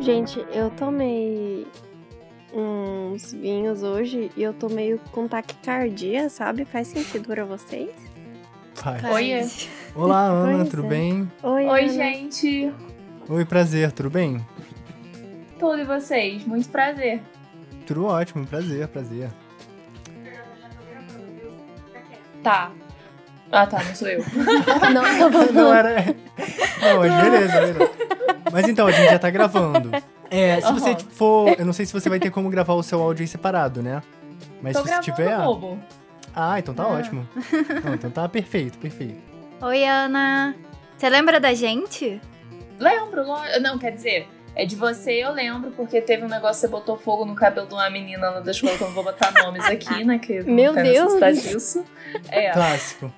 Gente, eu tomei uns vinhos hoje e eu tô meio com taquicardia, sabe? Faz sentido pra vocês? Faz. Oiê. Olá, Ana, Pois tudo é. bem? Oi, Oi, Ana. gente. Oi, prazer, tudo bem? Tudo e vocês? Muito prazer. Tudo ótimo, prazer, prazer. Tá. Ah, tá, não sou eu. Não, não, Não era. Não, mas beleza, beleza. Mas então, a gente já tá gravando. É, se você Aham. for. Eu não sei se você vai ter como gravar o seu áudio aí separado, né? Mas Tô se você tiver. bobo. Ah, então tá Ah. ótimo. Não, então tá perfeito, perfeito. Oi, Ana. Você lembra da gente? Lembro, não, quer dizer, é de você eu lembro, porque teve um negócio que você botou fogo no cabelo de uma menina lá da escola, que eu não vou botar nomes aqui, né? Que não Meu tem Deus. disso. É. Clássico.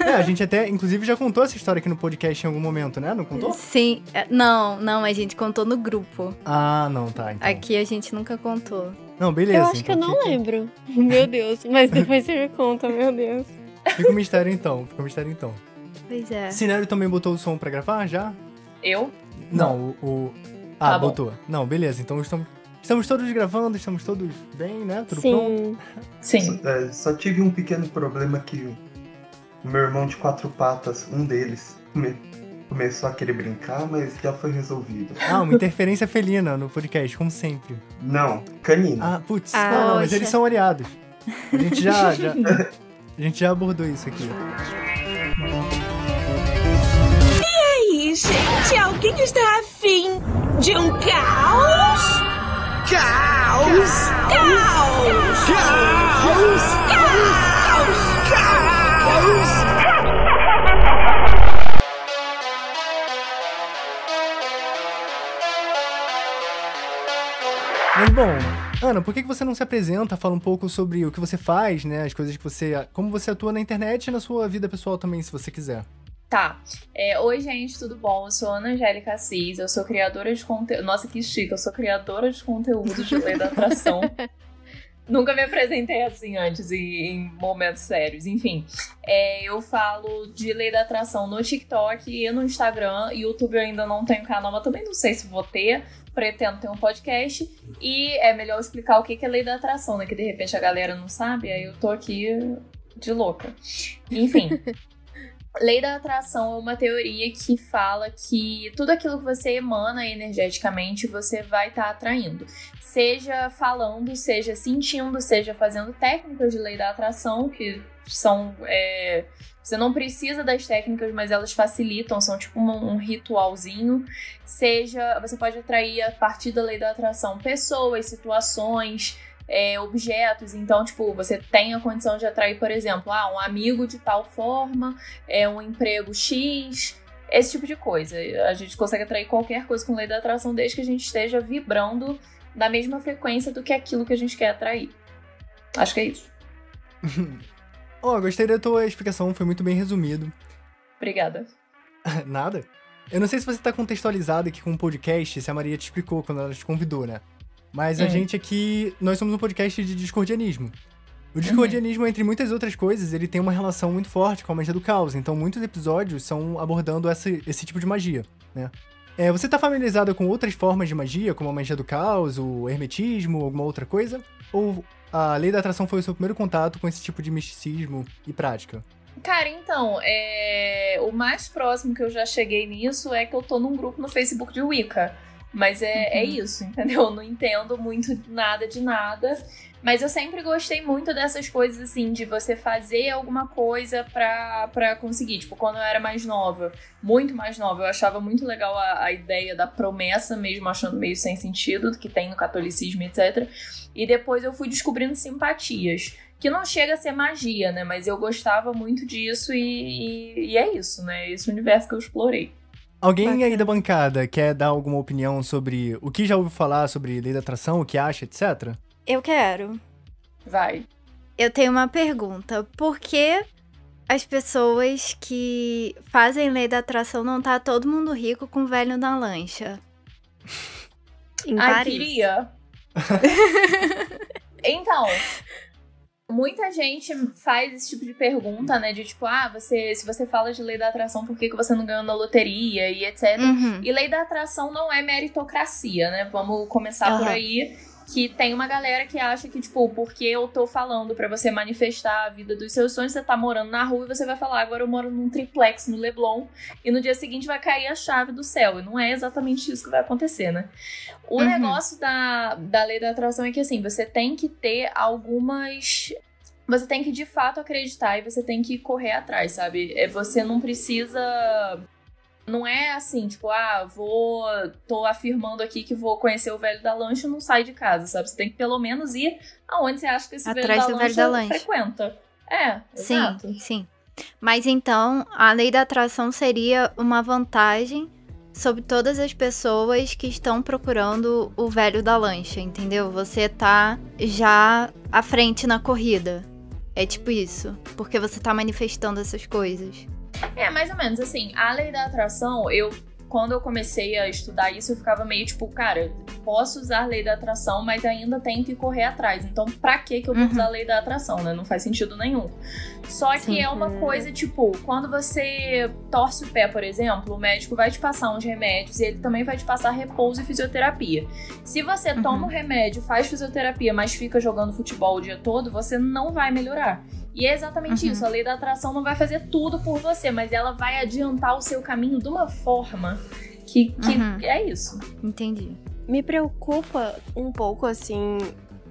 É, a gente até, inclusive, já contou essa história aqui no podcast em algum momento, né? Não contou? Sim. É, Não, não, a gente contou no grupo. Ah, não, tá. Então. Aqui a gente nunca contou. Não, beleza. Eu acho que eu então não fica- lembro. Meu Deus. Mas depois você me conta, meu Deus. Fica o mistério então, fica o mistério então. Pois é. Cinério também botou o som pra gravar já? Eu? Não, o. o- Ah, Tá bom. botou. Não, beleza. Então estamos, estamos todos gravando, estamos todos bem, né? Tudo pronto. Sim. Sim. É, só tive um pequeno problema que o meu irmão de quatro patas, um deles, come- começou a querer brincar, mas já foi resolvido. Ah, uma interferência felina no podcast, como sempre. Não, canino. Ah, putz. Ah, não, não, mas eles são aliados. A gente já, já. A gente já abordou isso aqui. aí, gente? Alguém está afim de um caos? Caos! Caos! Caos! Caos! Caos! Mas bom, Ana, por que você não se apresenta, fala um pouco sobre o que você faz, né? As coisas que você. Como você atua na internet e na sua vida pessoal também, se você quiser. Tá. É, Oi, gente, tudo bom? Eu sou Ana Angélica Assis, eu sou criadora de conteúdo. Nossa, que chique, eu sou criadora de conteúdo de lei da atração. Nunca me apresentei assim antes e em momentos sérios. Enfim, é, eu falo de lei da atração no TikTok e no Instagram. YouTube eu ainda não tenho canal, mas também não sei se vou ter. Pretendo ter um podcast. E é melhor explicar o que é lei da atração, né? Que de repente a galera não sabe, aí eu tô aqui de louca. Enfim. Lei da atração é uma teoria que fala que tudo aquilo que você emana energeticamente você vai estar atraindo. Seja falando, seja sentindo, seja fazendo técnicas de lei da atração, que são. é, você não precisa das técnicas, mas elas facilitam, são tipo um, um ritualzinho. Seja. Você pode atrair a partir da lei da atração pessoas, situações é, objetos. Então, tipo, você tem a condição de atrair, por exemplo, ah, um amigo de tal forma, é um emprego X, esse tipo de coisa. A gente consegue atrair qualquer coisa com lei da atração desde que a gente esteja vibrando da mesma frequência do que aquilo que a gente quer atrair. Acho que é isso. Ó, gostei da tua explicação, foi muito bem resumido. Obrigada. Nada? Eu não sei se você tá contextualizado aqui com o podcast, se a Maria te explicou quando ela te convidou, né? Mas a Hum. gente aqui, nós somos um podcast de discordianismo. O discordianismo, entre muitas outras coisas, ele tem uma relação muito forte com a magia do caos. Então, muitos episódios são abordando essa- esse tipo de magia, né? É, você tá familiarizado com outras formas de magia, como a magia do caos, o hermetismo, alguma outra coisa? Ou a lei da atração foi o seu primeiro contato com esse tipo de misticismo e prática? Cara, então, é... o mais próximo que eu já cheguei nisso é que eu tô num grupo no Facebook de Wicca. Mas é, é isso, entendeu? Eu não entendo muito nada de nada. Mas eu sempre gostei muito dessas coisas, assim, de você fazer alguma coisa pra, pra conseguir. Tipo, quando eu era mais nova, muito mais nova, eu achava muito legal a, a ideia da promessa, mesmo achando meio sem sentido, que tem no catolicismo, etc. E depois eu fui descobrindo simpatias que não chega a ser magia, né? Mas eu gostava muito disso e, e- e é isso, né? Esse universo que eu explorei. Alguém aí Bacana. da bancada quer dar alguma opinião sobre o que já ouviu falar sobre lei da atração, o que acha, etc? Eu quero. Vai. Eu tenho uma pergunta. Por que as pessoas que fazem lei da atração não tá todo mundo rico com o velho na lancha? Em Ai, Paris. queria. então, Muita gente faz esse tipo de pergunta, né? De tipo, ah, você, se você fala de lei da atração, por que, que você não ganhou na loteria e etc. Uhum. E lei da atração não é meritocracia, né? Vamos começar por Aham. aí. Que tem uma galera que acha que, tipo, porque eu tô falando pra você manifestar a vida dos seus sonhos, você tá morando na rua e você vai falar, agora eu moro num triplex no Leblon, e no dia seguinte vai cair a chave do céu. E não é exatamente isso que vai acontecer, né? O Uhum. negócio da, da lei da atração é que, assim, você tem que ter algumas. Você tem que de fato acreditar e você tem que correr atrás, sabe? É, Você não precisa. Não é assim, tipo, ah, vou. tô afirmando aqui que vou conhecer o velho da lancha e não sai de casa, sabe? Você tem que pelo menos ir aonde você acha que esse Atrás velho da do velho lancha da lancha. frequenta. É, Sim, exato. sim. Mas então, a lei da atração seria uma vantagem sobre todas as pessoas que estão procurando o velho da lancha, entendeu? Você tá já à frente na corrida. É tipo isso. Porque você tá manifestando essas coisas. É, mais ou menos assim, a lei da atração, eu quando eu comecei a estudar isso, eu ficava meio tipo, cara, posso usar a lei da atração, mas ainda tenho que correr atrás. Então, pra que que eu vou Uhum. usar a lei da atração, né? Não faz sentido nenhum. Só que Sim. é uma coisa, tipo, quando você torce o pé, por exemplo, o médico vai te passar uns remédios e ele também vai te passar repouso e fisioterapia. Se você Uhum. toma o remédio, faz fisioterapia, mas fica jogando futebol o dia todo, você não vai melhorar. E é exatamente Uhum. isso. A lei da atração não vai fazer tudo por você, mas ela vai adiantar o seu caminho de uma forma que, que Uhum. é isso. Entendi. Me preocupa um pouco, assim,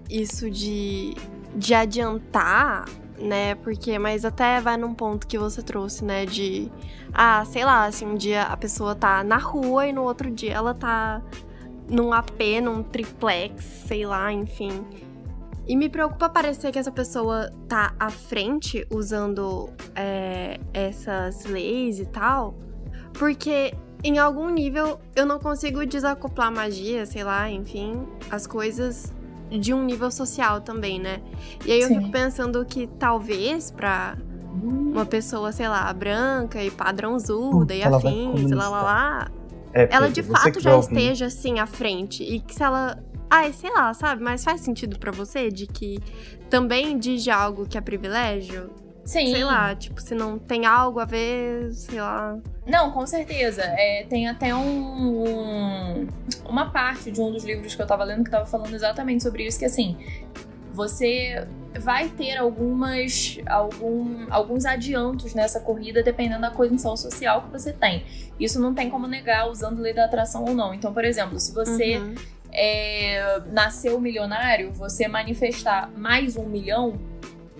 isso de, de adiantar, né? Porque, mas até vai num ponto que você trouxe, né? De, ah, sei lá, assim, um dia a pessoa tá na rua e no outro dia ela tá num AP, num triplex, sei lá, enfim. E me preocupa parecer que essa pessoa tá à frente usando é, essas leis e tal, porque em algum nível eu não consigo desacoplar magia, sei lá, enfim, as coisas de um nível social também, né? E aí eu Sim. fico pensando que talvez pra uma pessoa, sei lá, branca e padrãozuda e Ela vai afins, lá lá lá, É, ela de fato já esteja assim à frente e que se ela Ai, sei lá, sabe? Mas faz sentido pra você de que também diz algo que é privilégio? Sim. Sei lá, tipo, se não tem algo a ver, sei lá. Não, com certeza. É, tem até um, um- uma parte de um dos livros que eu tava lendo que tava falando exatamente sobre isso, que assim, você vai ter algumas algum, alguns adiantos nessa corrida dependendo da condição social que você tem. Isso não tem como negar usando lei da atração ou não. Então, por exemplo, se você Uhum. É, nasceu milionário, você manifestar mais um milhão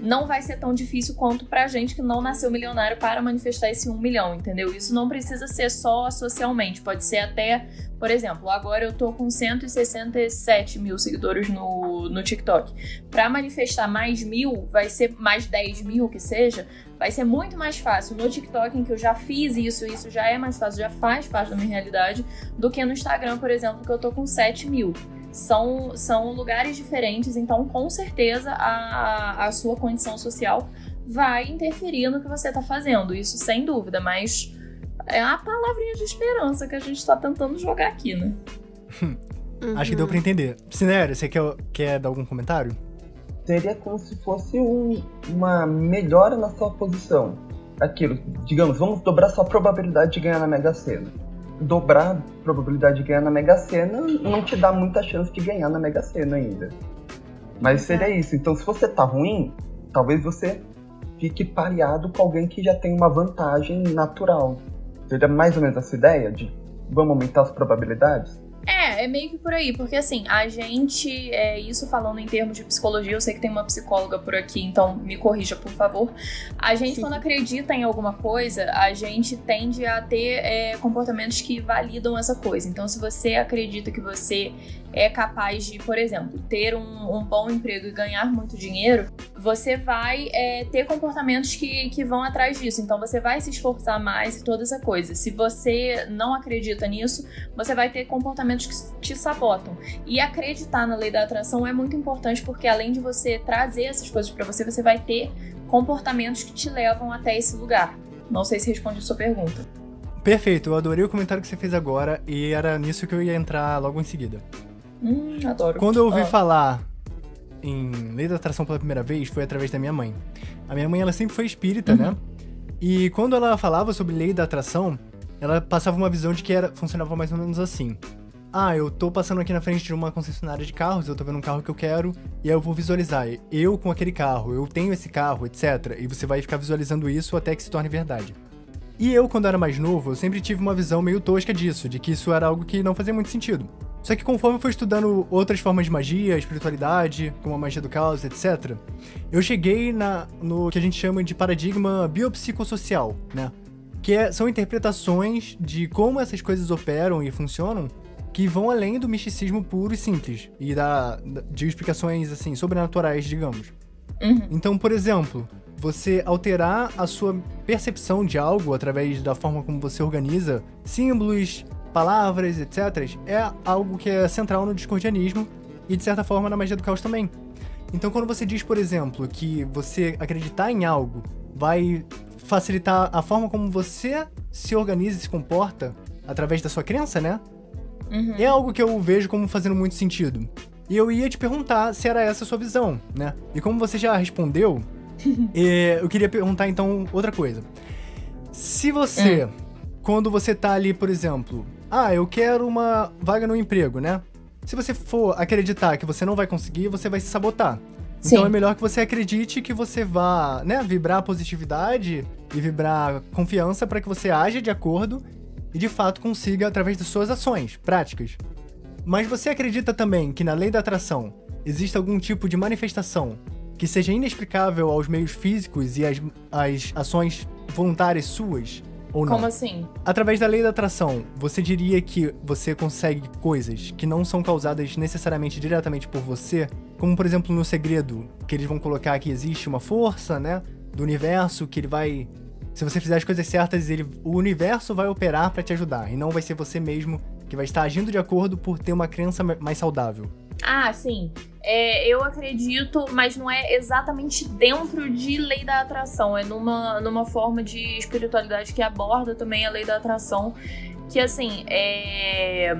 não vai ser tão difícil quanto pra gente que não nasceu milionário para manifestar esse um milhão, entendeu? Isso não precisa ser só socialmente, pode ser até, por exemplo, agora eu tô com 167 mil seguidores no, no TikTok. Pra manifestar mais mil, vai ser mais 10 mil que seja, vai ser muito mais fácil no TikTok, em que eu já fiz isso, isso já é mais fácil, já faz parte da minha realidade, do que no Instagram, por exemplo, que eu tô com 7 mil. São, são lugares diferentes, então com certeza a, a sua condição social vai interferir no que você tá fazendo, isso sem dúvida, mas é a palavrinha de esperança que a gente tá tentando jogar aqui, né? Acho que deu pra entender. Cinério, você quer, quer dar algum comentário? Seria como se fosse um- uma melhora na sua posição. Aquilo, digamos, vamos dobrar sua probabilidade de ganhar na Mega Sena. Dobrar a probabilidade de ganhar na Mega Sena não te dá muita chance de ganhar na Mega Sena ainda. Mas seria isso. Então, se você tá ruim, talvez você fique pareado com alguém que já tem uma vantagem natural. Seria mais ou menos essa ideia de vamos aumentar as probabilidades? É, é meio que por aí, porque assim, a gente, é, isso falando em termos de psicologia, eu sei que tem uma psicóloga por aqui, então me corrija, por favor. A gente, Sim. quando acredita em alguma coisa, a gente tende a ter é, comportamentos que validam essa coisa. Então, se você acredita que você é capaz de, por exemplo, ter um, um bom emprego e ganhar muito dinheiro, você vai é, ter comportamentos que, que vão atrás disso. Então, você vai se esforçar mais e toda essa coisa. Se você não acredita nisso, você vai ter comportamentos que te sabotam. E acreditar na lei da atração é muito importante porque além de você trazer essas coisas pra você, você vai ter comportamentos que te levam até esse lugar. Não sei se responde a sua pergunta. Perfeito, eu adorei o comentário que você fez agora e era nisso que eu ia entrar logo em seguida. Hum, adoro. Quando eu ouvi Ah. falar em lei da atração pela primeira vez foi através da minha mãe. A minha mãe, ela sempre foi espírita, né? E quando ela falava sobre lei da atração, ela passava uma visão de que era, funcionava mais ou menos assim. Ah, eu tô passando aqui na frente de uma concessionária de carros, eu tô vendo um carro que eu quero, e aí eu vou visualizar eu com aquele carro, eu tenho esse carro, etc. E você vai ficar visualizando isso até que se torne verdade. E eu, quando era mais novo, eu sempre tive uma visão meio tosca disso, de que isso era algo que não fazia muito sentido. Só que conforme eu fui estudando outras formas de magia, espiritualidade, como a magia do caos, etc., eu cheguei na, no que a gente chama de paradigma biopsicossocial, né? Que é, são interpretações de como essas coisas operam e funcionam que vão além do misticismo puro e simples e da, de explicações assim sobrenaturais, digamos. Uhum. Então, por exemplo, você alterar a sua percepção de algo através da forma como você organiza símbolos, palavras, etc., é algo que é central no discordianismo e, de certa forma, na magia do caos também. Então, quando você diz, por exemplo, que você acreditar em algo vai facilitar a forma como você se organiza e se comporta através da sua crença, né? Uhum. É algo que eu vejo como fazendo muito sentido. E eu ia te perguntar se era essa a sua visão, né? E como você já respondeu, eh, eu queria perguntar então outra coisa. Se você, quando você tá ali, por exemplo, ah, eu quero uma vaga no emprego, né? Se você for acreditar que você não vai conseguir, você vai se sabotar. Então Sim. é melhor que você acredite que você vá, né, vibrar positividade e vibrar confiança para que você aja de acordo e de fato consiga através das suas ações práticas. Mas você acredita também que na lei da atração existe algum tipo de manifestação que seja inexplicável aos meios físicos e às, às ações voluntárias suas? Ou não? Como assim? Através da lei da atração, você diria que você consegue coisas que não são causadas necessariamente diretamente por você? Como, por exemplo, no segredo, que eles vão colocar que existe uma força, né? Do universo que ele vai. Se você fizer as coisas certas, ele, o universo vai operar pra te ajudar. E não vai ser você mesmo que vai estar agindo de acordo por ter uma crença ma- mais saudável. Ah, sim. É, eu acredito, mas não é exatamente dentro de lei da atração. É numa, numa forma de espiritualidade que aborda também a lei da atração. Que assim, é.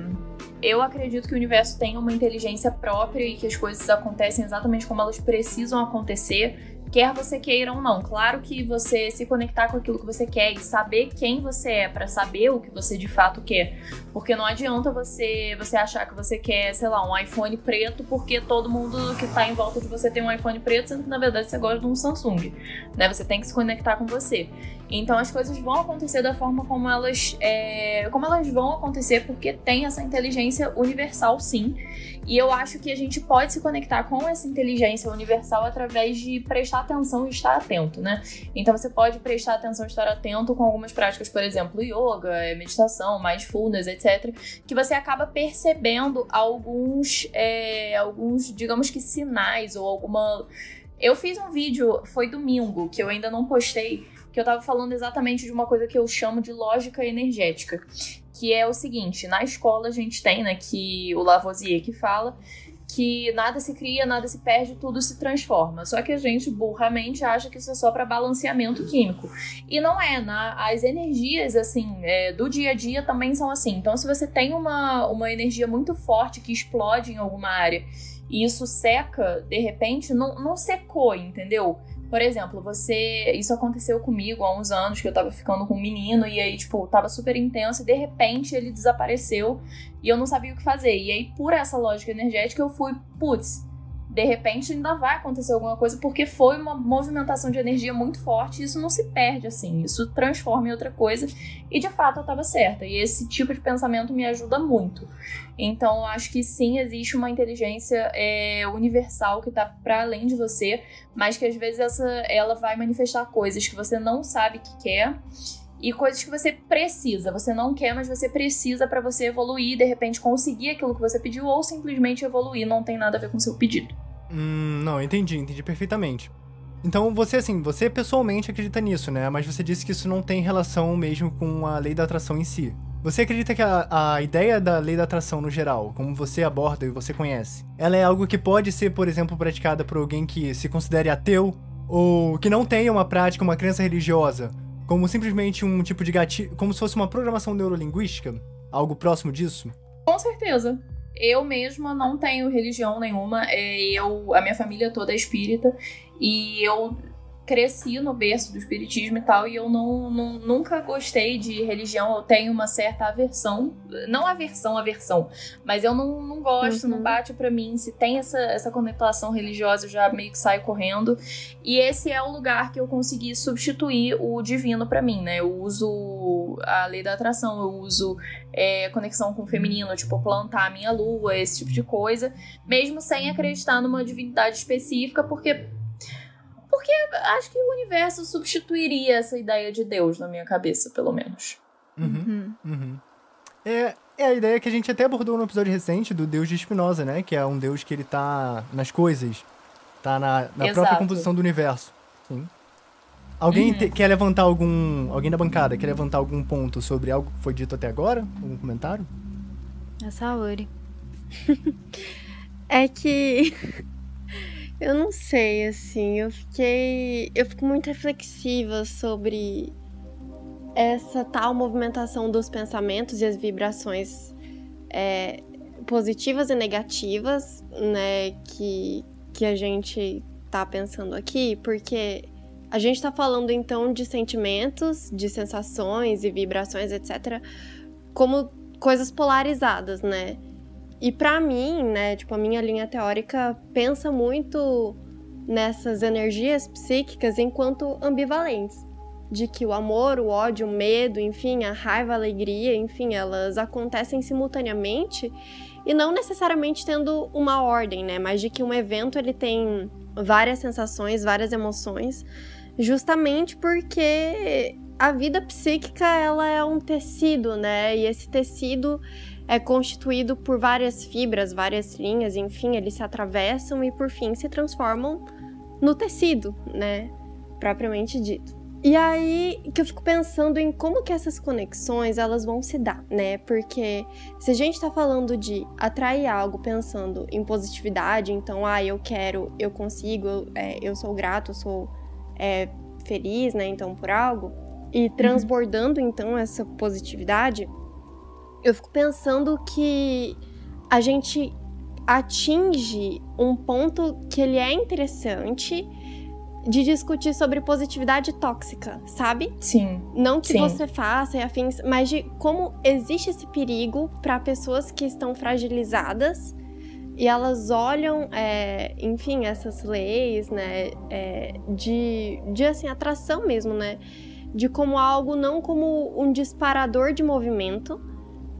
Eu acredito que o universo tem uma inteligência própria e que as coisas acontecem exatamente como elas precisam acontecer, quer você queira ou não. Claro que você se conectar com aquilo que você quer e saber quem você é para saber o que você de fato quer, porque não adianta você você achar que você quer, sei lá, um iPhone preto porque todo mundo que tá em volta de você tem um iPhone preto, sendo que na verdade você gosta de um Samsung, né? Você tem que se conectar com você. Então as coisas vão acontecer da forma como elas é, como elas vão acontecer porque tem essa inteligência universal sim. E eu acho que a gente pode se conectar com essa inteligência universal através de prestar atenção e estar atento, né? Então você pode prestar atenção e estar atento com algumas práticas, por exemplo, yoga, meditação, mindfulness, etc. Que você acaba percebendo alguns, é, alguns, digamos que sinais ou alguma. Eu fiz um vídeo, foi domingo, que eu ainda não postei, que eu tava falando exatamente de uma coisa que eu chamo de lógica energética. Que é o seguinte, na escola a gente tem, né, que o Lavoisier que fala que nada se cria, nada se perde, tudo se transforma. Só que a gente burramente acha que isso é só para balanceamento químico. E não é, na, as energias assim é, do dia a dia também são assim. Então, se você tem uma, uma energia muito forte que explode em alguma área e isso seca, de repente, não, não secou, entendeu? Por exemplo, você. Isso aconteceu comigo há uns anos que eu tava ficando com um menino e aí, tipo, tava super intenso e de repente ele desapareceu e eu não sabia o que fazer. E aí, por essa lógica energética, eu fui, putz, de repente ainda vai acontecer alguma coisa porque foi uma movimentação de energia muito forte e isso não se perde assim, isso transforma em outra coisa e de fato eu tava certa. E esse tipo de pensamento me ajuda muito. Então, eu acho que sim, existe uma inteligência é, universal que tá para além de você, mas que às vezes essa, ela vai manifestar coisas que você não sabe que quer e coisas que você precisa. Você não quer, mas você precisa para você evoluir, de repente conseguir aquilo que você pediu ou simplesmente evoluir. Não tem nada a ver com o seu pedido. Hum, não, entendi, entendi perfeitamente. Então você, assim, você pessoalmente acredita nisso, né? Mas você disse que isso não tem relação mesmo com a lei da atração em si. Você acredita que a, a ideia da lei da atração no geral, como você aborda e você conhece, ela é algo que pode ser, por exemplo, praticada por alguém que se considere ateu ou que não tenha uma prática, uma crença religiosa, como simplesmente um tipo de gatilho, como se fosse uma programação neurolinguística? Algo próximo disso? Com certeza. Eu mesma não tenho religião nenhuma. É, eu, a minha família toda é espírita. E eu cresci no berço do espiritismo e tal, e eu não, não, nunca gostei de religião, eu tenho uma certa aversão, não aversão, aversão, mas eu não, não gosto, uhum. não bate para mim, se tem essa, essa conotação religiosa, eu já meio que saio correndo, e esse é o lugar que eu consegui substituir o divino para mim, né, eu uso a lei da atração, eu uso é, conexão com o feminino, tipo plantar a minha lua, esse tipo de coisa, mesmo sem acreditar numa divindade específica, porque porque acho que o universo substituiria essa ideia de Deus na minha cabeça, pelo menos. Uhum, uhum. uhum. É, é a ideia que a gente até abordou no episódio recente do Deus de Spinoza, né? Que é um Deus que ele tá nas coisas, tá na, na própria composição do universo. Sim. Alguém uhum. te, quer levantar algum. Alguém da bancada quer levantar algum ponto sobre algo que foi dito até agora? Algum comentário? A Saori. é que eu não sei, assim, eu fiquei. Eu fico muito reflexiva sobre essa tal movimentação dos pensamentos e as vibrações é, positivas e negativas, né, que, que a gente tá pensando aqui, porque a gente tá falando então de sentimentos, de sensações e vibrações, etc., como coisas polarizadas, né? E para mim, né, tipo, a minha linha teórica pensa muito nessas energias psíquicas enquanto ambivalentes. De que o amor, o ódio, o medo, enfim, a raiva, a alegria, enfim, elas acontecem simultaneamente e não necessariamente tendo uma ordem, né? Mas de que um evento ele tem várias sensações, várias emoções, justamente porque a vida psíquica ela é um tecido, né? E esse tecido é constituído por várias fibras, várias linhas, enfim, eles se atravessam e por fim se transformam no tecido, né, propriamente dito. E aí que eu fico pensando em como que essas conexões elas vão se dar, né? Porque se a gente tá falando de atrair algo pensando em positividade, então, ah, eu quero, eu consigo, eu, é, eu sou grato, eu sou é, feliz, né? Então, por algo, e uhum. transbordando então essa positividade, eu fico pensando que a gente atinge um ponto que ele é interessante de discutir sobre positividade tóxica, sabe? Sim. Não que sim. você faça e afins, mas de como existe esse perigo para pessoas que estão fragilizadas e elas olham, é, enfim, essas leis, né, é, de, de assim atração mesmo, né, de como algo não como um disparador de movimento,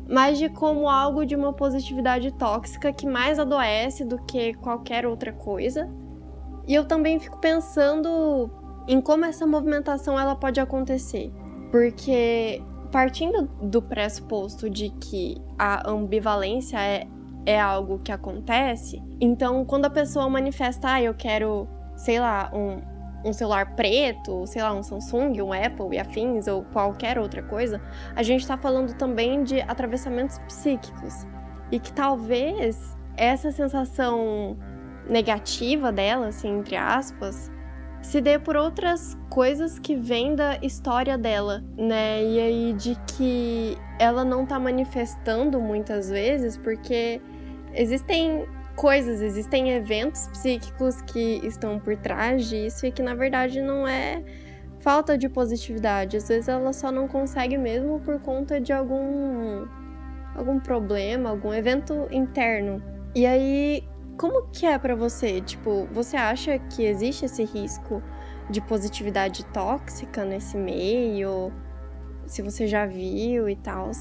mas de como algo de uma positividade tóxica que mais adoece do que qualquer outra coisa. E eu também fico pensando em como essa movimentação ela pode acontecer, porque partindo do pressuposto de que a ambivalência é, é algo que acontece, então quando a pessoa manifesta, ah, eu quero, sei lá, um, um celular preto, sei lá, um Samsung, um Apple e afins, ou qualquer outra coisa, a gente está falando também de atravessamentos psíquicos. E que talvez essa sensação negativa dela, assim, entre aspas, se dê por outras coisas que vêm da história dela, né? E aí de que ela não tá manifestando muitas vezes porque existem coisas, existem eventos psíquicos que estão por trás disso e que na verdade não é falta de positividade. Às vezes ela só não consegue mesmo por conta de algum algum problema, algum evento interno. E aí, como que é para você? Tipo, você acha que existe esse risco de positividade tóxica nesse meio? Se você já viu e tal?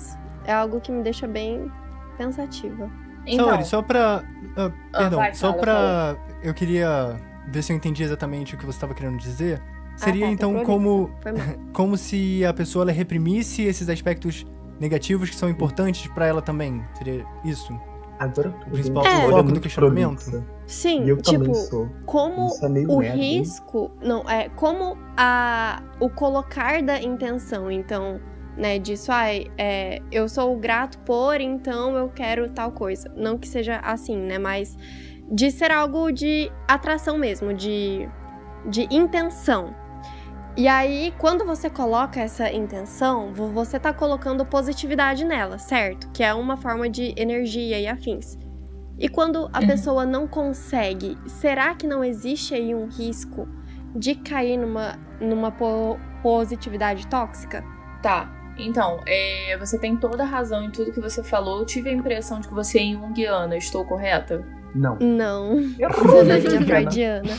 É algo que me deixa bem pensativa. Então, Saori, só pra. Uh, perdão, vai, só fala, pra. Fala. Eu queria ver se eu entendi exatamente o que você estava querendo dizer. Seria ah, tá, então como, como se a pessoa ela reprimisse esses aspectos negativos que são importantes para ela também. Seria isso? Agora o principal é. foco do questionamento. Prolixa. Sim, e eu tipo, sou. como é o merda, risco, hein? não, é como a o colocar da intenção, então, né? Disso, ai, ah, é, eu sou grato por, então eu quero tal coisa. Não que seja assim, né? Mas de ser algo de atração mesmo, de, de intenção. E aí, quando você coloca essa intenção, você tá colocando positividade nela, certo? Que é uma forma de energia e afins. E quando a Uhum. pessoa não consegue, será que não existe aí um risco de cair numa, numa po- positividade tóxica? Tá. Então, é, você tem toda a razão em tudo que você falou. Eu tive a impressão de que você é junguiana, estou correta? Não. Não. Né, é freudiana.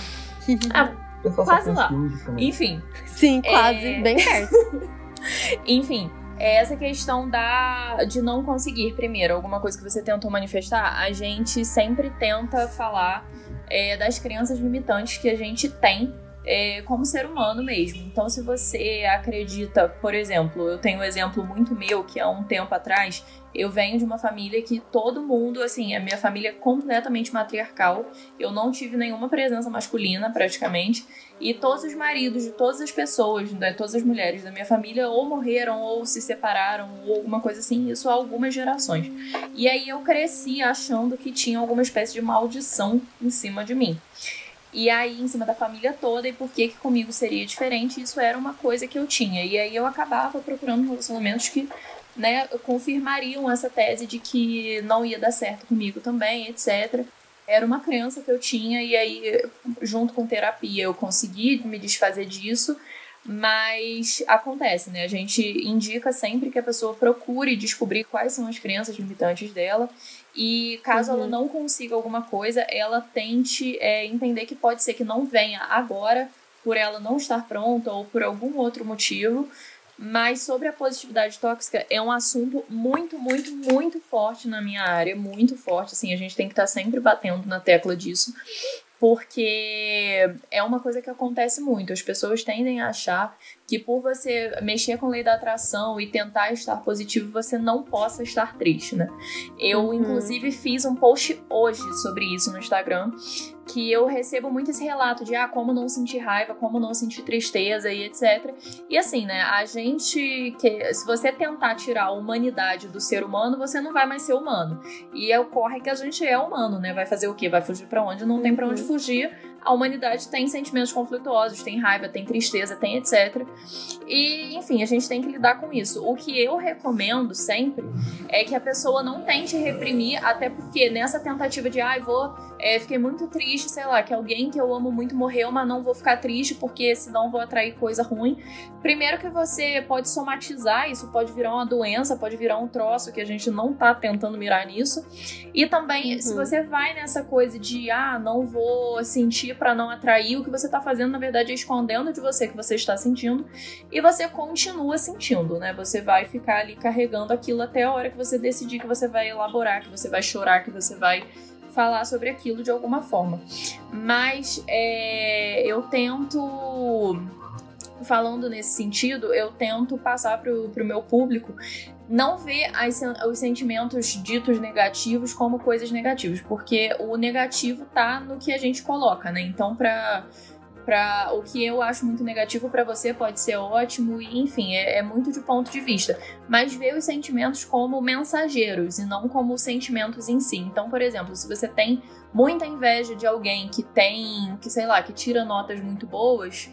Ah, O pessoal só quase lá. enfim. Sim, quase, É. bem perto. Enfim, é essa questão da de não conseguir, primeiro, alguma coisa que você tentou manifestar, a gente sempre tenta falar é, das crenças limitantes que a gente tem é, como ser humano mesmo. Então, se você acredita, por exemplo, eu tenho um exemplo muito meu que há um tempo atrás eu venho de uma família que todo mundo, assim, a minha família é completamente matriarcal. Eu não tive nenhuma presença masculina, praticamente. E todos os maridos de todas as pessoas, né, todas as mulheres da minha família, ou morreram, ou se separaram, ou alguma coisa assim, isso há algumas gerações. E aí eu cresci achando que tinha alguma espécie de maldição em cima de mim. E aí, em cima da família toda, e por que, que comigo seria diferente, isso era uma coisa que eu tinha. E aí eu acabava procurando relacionamentos que né, confirmariam essa tese de que não ia dar certo comigo também, etc. Era uma crença que eu tinha, e aí, junto com terapia, eu consegui me desfazer disso. Mas acontece, né? A gente indica sempre que a pessoa procure descobrir quais são as crenças limitantes dela. E caso Uhum. ela não consiga alguma coisa, ela tente é, entender que pode ser que não venha agora, por ela não estar pronta ou por algum outro motivo. Mas sobre a positividade tóxica é um assunto muito, muito, muito forte na minha área, muito forte. Assim, a gente tem que estar sempre batendo na tecla disso, porque é uma coisa que acontece muito. As pessoas tendem a achar que por você mexer com lei da atração e tentar estar positivo, você não possa estar triste, né? Eu, Uhum. inclusive, fiz um post hoje sobre isso no Instagram, que eu recebo muito esse relato de ah, como não sentir raiva, como não sentir tristeza e etc. E assim, né, a gente que se você tentar tirar a humanidade do ser humano, você não vai mais ser humano. E ocorre que a gente é humano, né? Vai fazer o quê? Vai fugir pra onde? Não tem pra onde Uhum. fugir. A humanidade tem sentimentos conflituosos, tem raiva, tem tristeza, tem etc. E, enfim, a gente tem que lidar com isso. O que eu recomendo sempre é que a pessoa não tente reprimir, até porque nessa tentativa de, ai, vou, é, fiquei muito triste, sei lá, que alguém que eu amo muito morreu, mas não vou ficar triste porque senão vou atrair coisa ruim. Primeiro que você pode somatizar, isso pode virar uma doença, pode virar um troço que a gente não tá tentando mirar nisso. E também, Uhum. se você vai nessa coisa de, ah, não vou sentir pra não atrair, o que você tá fazendo, na verdade, é escondendo de você que você está sentindo e você continua sentindo, né? Você vai ficar ali carregando aquilo até a hora que você decidir que você vai elaborar, que você vai chorar, que você vai falar sobre aquilo de alguma forma. Mas é, eu tento. Falando nesse sentido, eu tento passar pro, pro meu público não ver as os sentimentos ditos negativos como coisas negativas, porque o negativo tá no que a gente coloca, né? Então, pra, pra o que eu acho muito negativo pra você pode ser ótimo, e enfim, é, é muito de ponto de vista. Mas ver os sentimentos como mensageiros e não como sentimentos em si. Então, por exemplo, se você tem muita inveja de alguém que tem, que sei lá, que tira notas muito boas,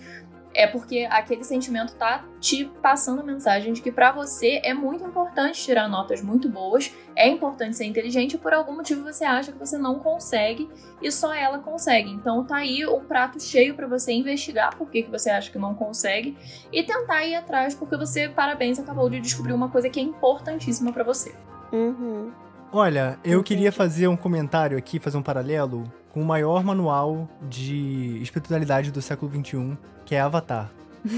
é porque aquele sentimento tá te passando a mensagem de que pra você é muito importante tirar notas muito boas, é importante ser inteligente e por algum motivo você acha que você não consegue e só ela consegue. Então tá aí um prato cheio pra você investigar por que, que você acha que não consegue e tentar ir atrás porque você, parabéns, acabou de descobrir uma coisa que é importantíssima pra você. Uhum. Olha, eu queria fazer um comentário aqui, fazer um paralelo com o maior manual de espiritualidade do século XXI, que é Avatar.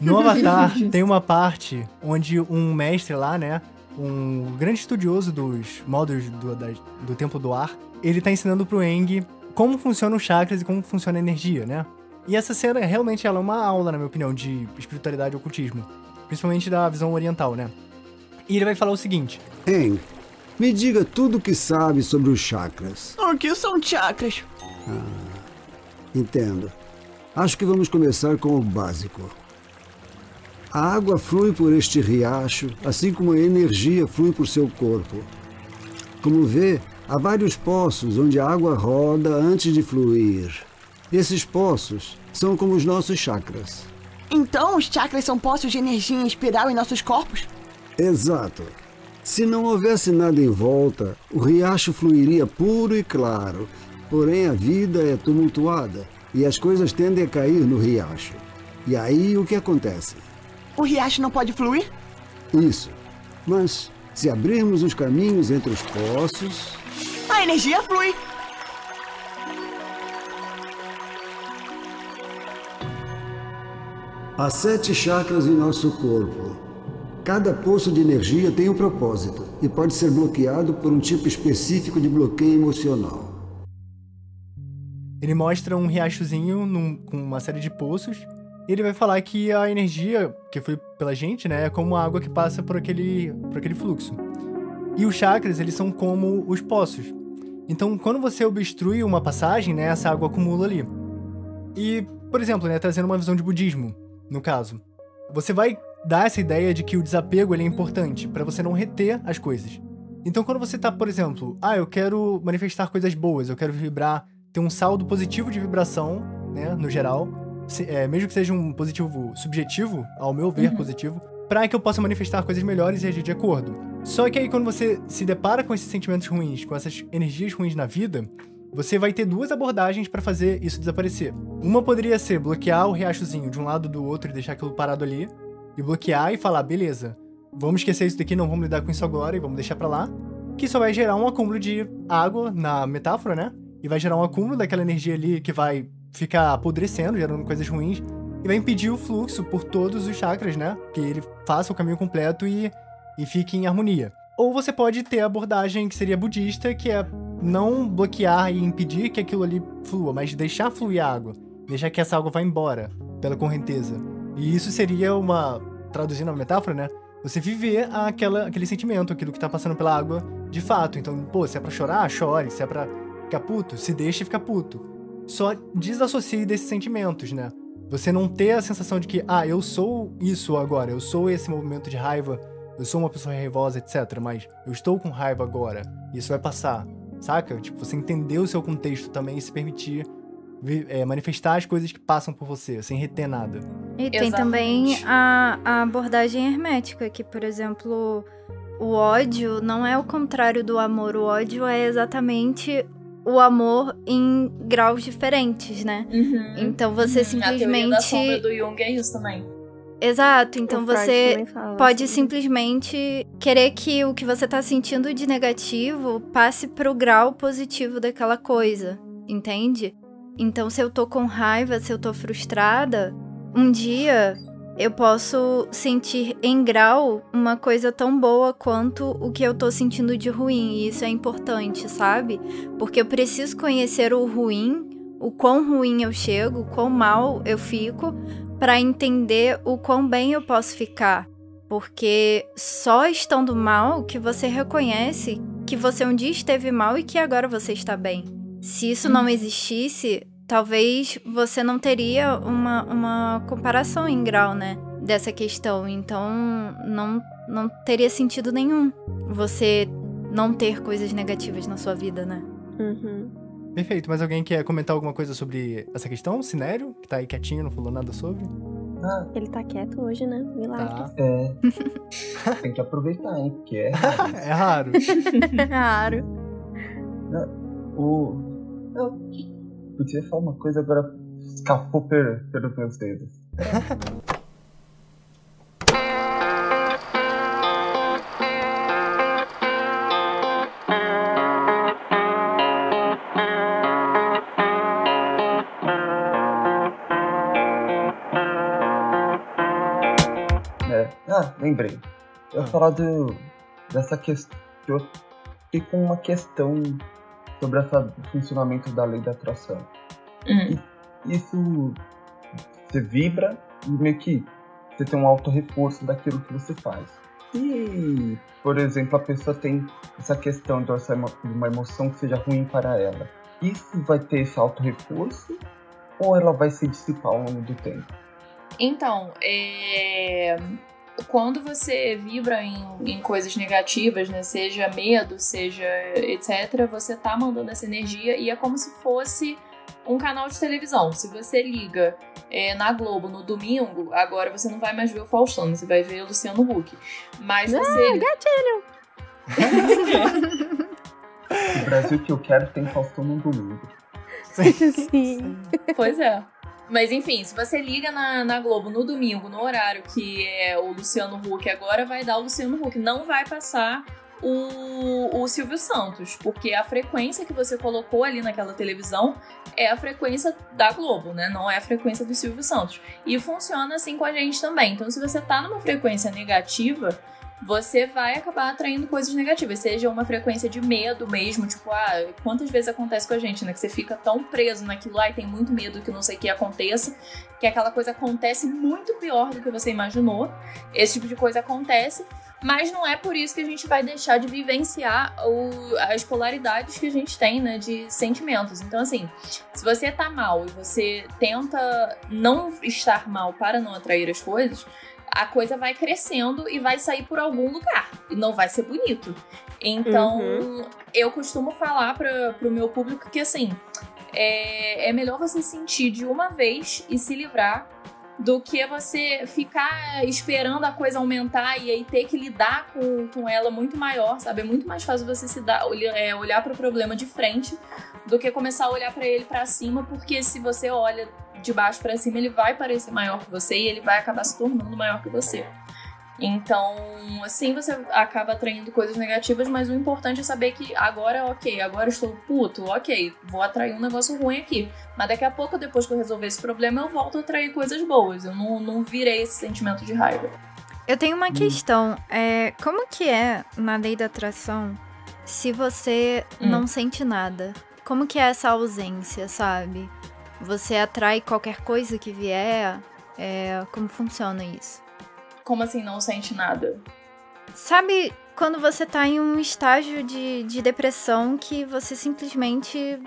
No Avatar tem uma parte onde um mestre lá, né, um grande estudioso dos modos do, da- do Templo do Ar, ele tá ensinando pro Eng como funcionam os chakras e como funciona a energia, né? E essa cena, realmente, ela é uma aula, na minha opinião, de espiritualidade e ocultismo. Principalmente da visão oriental, né? E ele vai falar o seguinte... Eng, me diga tudo o que sabe sobre os chakras. O que são chakras? Entendo. Acho que vamos começar com o básico. A água flui por este riacho, assim como a energia flui por seu corpo. Como vê, há vários poços onde a água roda antes de fluir. Esses poços são como os nossos chakras. Então os chakras são poços de energia em espiral em nossos corpos? Exato. Se não houvesse nada em volta, o riacho fluiria puro e claro. Porém, a vida é tumultuada e as coisas tendem a cair no riacho. E aí o que acontece? O riacho não pode fluir? Isso. Mas se abrirmos os caminhos entre os poços. A energia flui. Há sete chakras em nosso corpo. Cada poço de energia tem um propósito e pode ser bloqueado por um tipo específico de bloqueio emocional. Ele mostra um riachozinho num- com uma série de poços. E ele vai falar que a energia que foi pela gente, né, é como água que passa por aquele, por aquele fluxo. E os chakras, eles são como os poços. Então, quando você obstrui uma passagem, né, essa água acumula ali. E, por exemplo, né, trazendo uma visão de budismo, no caso, você vai dar essa ideia de que o desapego ele é importante para você não reter as coisas. Então, quando você tá, por exemplo, ah, eu quero manifestar coisas boas, eu quero vibrar, ter um saldo positivo de vibração, né, no geral, se- é, mesmo que seja um positivo subjetivo, ao meu ver, Uhum. positivo, para que eu possa manifestar coisas melhores e agir de acordo. Só que aí, quando você se depara com esses sentimentos ruins, com essas energias ruins na vida, você vai ter duas abordagens para fazer isso desaparecer. Uma poderia ser bloquear o riachozinho de um lado do outro e deixar aquilo parado ali, e bloquear e falar, beleza, vamos esquecer isso daqui, não vamos lidar com isso agora e vamos deixar pra lá, que só vai gerar um acúmulo de água na metáfora, né? E vai gerar um acúmulo daquela energia ali que vai ficar apodrecendo, gerando coisas ruins, e vai impedir o fluxo por todos os chakras, né? Que ele faça o caminho completo e, e fique em harmonia. Ou você pode ter a abordagem que seria budista, que é não bloquear e impedir que aquilo ali flua, mas deixar fluir a água. Deixar que essa água vá embora pela correnteza. E isso seria uma. Traduzindo a metáfora, né? Você viver aquela, aquele sentimento, aquilo que tá passando pela água de fato. Então, pô, se é pra chorar, chore. Se é pra ficar puto, se deixe ficar puto. Só desassocie desses sentimentos, né? Você não ter a sensação de que, ah, eu sou isso agora, eu sou esse movimento de raiva, eu sou uma pessoa raivosa, etc. Mas eu estou com raiva agora, isso vai passar, saca? Tipo, você entender o seu contexto também e se permitir é, manifestar as coisas que passam por você, sem reter nada. E tem Exatamente. também a, a abordagem hermética, que, por exemplo, o ódio não é o contrário do amor. O ódio é exatamente o amor em graus diferentes, né? Uhum. Então você Uhum, A teoria da sombra simplesmente. do Jung é isso também. Exato, então O você pode assim. simplesmente querer que o que você tá sentindo de negativo passe pro grau positivo daquela coisa, entende? Então, se eu tô com raiva, se eu tô frustrada, um dia eu posso sentir em grau uma coisa tão boa quanto o que eu tô sentindo de ruim, e isso é importante, sabe? Porque eu preciso conhecer o ruim, o quão ruim eu chego, o quão mal eu fico, para entender o quão bem eu posso ficar. Porque só estando mal que você reconhece que você um dia esteve mal e que agora você está bem. Se isso não existisse, talvez você não teria uma, uma comparação em grau, né? Dessa questão. Então, não, não teria sentido nenhum você não ter coisas negativas na sua vida, né? Uhum. Perfeito, mas alguém quer comentar alguma coisa sobre essa questão? Sinério, que tá aí quietinho, não falou nada sobre? Ah, Ele tá quieto hoje, né? Milagre. Tá. é. Tem que aproveitar, hein? Porque é raro. É raro. Claro. o. Eu podia falar uma coisa, agora escapou per- pelos meus dedos. É. Ah, lembrei. Eu ia Ah. falar do, dessa questão. Eu fiquei com uma questão sobre o funcionamento da lei da atração. Hum. Isso você vibra e meio que você tem um auto reforço daquilo que você faz. E, por exemplo, a pessoa tem essa questão de uma emoção que seja ruim para ela. Isso vai ter esse auto reforço ou ela vai se dissipar ao longo do tempo? Então, é, quando você vibra em, em coisas negativas, né, seja medo, seja etc, você tá mandando essa energia e é como se fosse um canal de televisão. Se você liga é, na Globo no domingo, agora você não vai mais ver o Faustão, você vai ver o Luciano Huck. Mas você. O Brasil que eu quero tem Faustão no domingo. Sim. Pois é. Mas enfim, se você liga na, na Globo no domingo, no horário que é o Luciano Huck agora, vai dar o Luciano Huck. Não vai passar o, o Silvio Santos, porque a frequência que você colocou ali naquela televisão é a frequência da Globo, né? Não é a frequência do Silvio Santos. E funciona assim com a gente também. Então, se você tá numa frequência negativa, você vai acabar atraindo coisas negativas, seja uma frequência de medo mesmo, tipo, ah, quantas vezes acontece com a gente, né? Que você fica tão preso naquilo lá e tem muito medo que não sei o que aconteça, que aquela coisa acontece muito pior do que você imaginou. Esse tipo de coisa acontece, mas não é por isso que a gente vai deixar de vivenciar o, as polaridades que a gente tem, né, de sentimentos. Então, assim, se você tá mal e você tenta não estar mal para não atrair as coisas, a coisa vai crescendo e vai sair por algum lugar. E não vai ser bonito. Então, Uhum. eu costumo falar para pro meu público que, assim, é, é melhor você sentir de uma vez e se livrar do que você ficar esperando a coisa aumentar e aí ter que lidar com, com ela muito maior, sabe? É muito mais fácil você se dar, olhar, é, olhar para o problema de frente do que começar a olhar para ele para cima, porque se você olha de baixo para cima, ele vai parecer maior que você e ele vai acabar se tornando maior que você. Então, assim você acaba atraindo coisas negativas, mas o importante é saber que agora, ok, agora estou puto, ok, vou atrair um negócio ruim aqui. Mas daqui a pouco, depois que eu resolver esse problema, eu volto a atrair coisas boas. Eu não, não virei esse sentimento de raiva. Eu tenho uma questão. É, como que é na lei da atração se você Hum. não sente nada? Como que é essa ausência, sabe? Você atrai qualquer coisa que vier? É, como funciona isso? Como assim não sente nada? Sabe quando você tá em um estágio de, de depressão que você simplesmente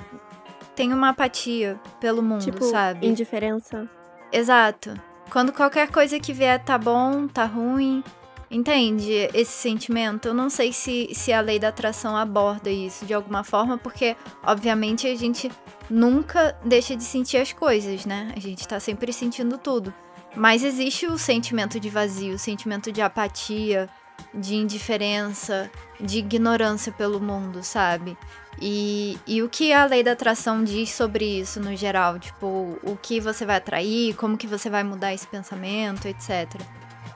tem uma apatia pelo mundo, Tipo, sabe? indiferença. Exato. Quando qualquer coisa que vier tá bom, tá ruim. Entende esse sentimento? Eu não sei se, se a lei da atração aborda isso de alguma forma, porque, obviamente, a gente nunca deixa de sentir as coisas, né? A gente tá sempre sentindo tudo. Mas existe o sentimento de vazio, o sentimento de apatia, de indiferença, de ignorância pelo mundo, sabe? E, e o que a lei da atração diz sobre isso no geral? Tipo, o que você vai atrair, como que você vai mudar esse pensamento, etc.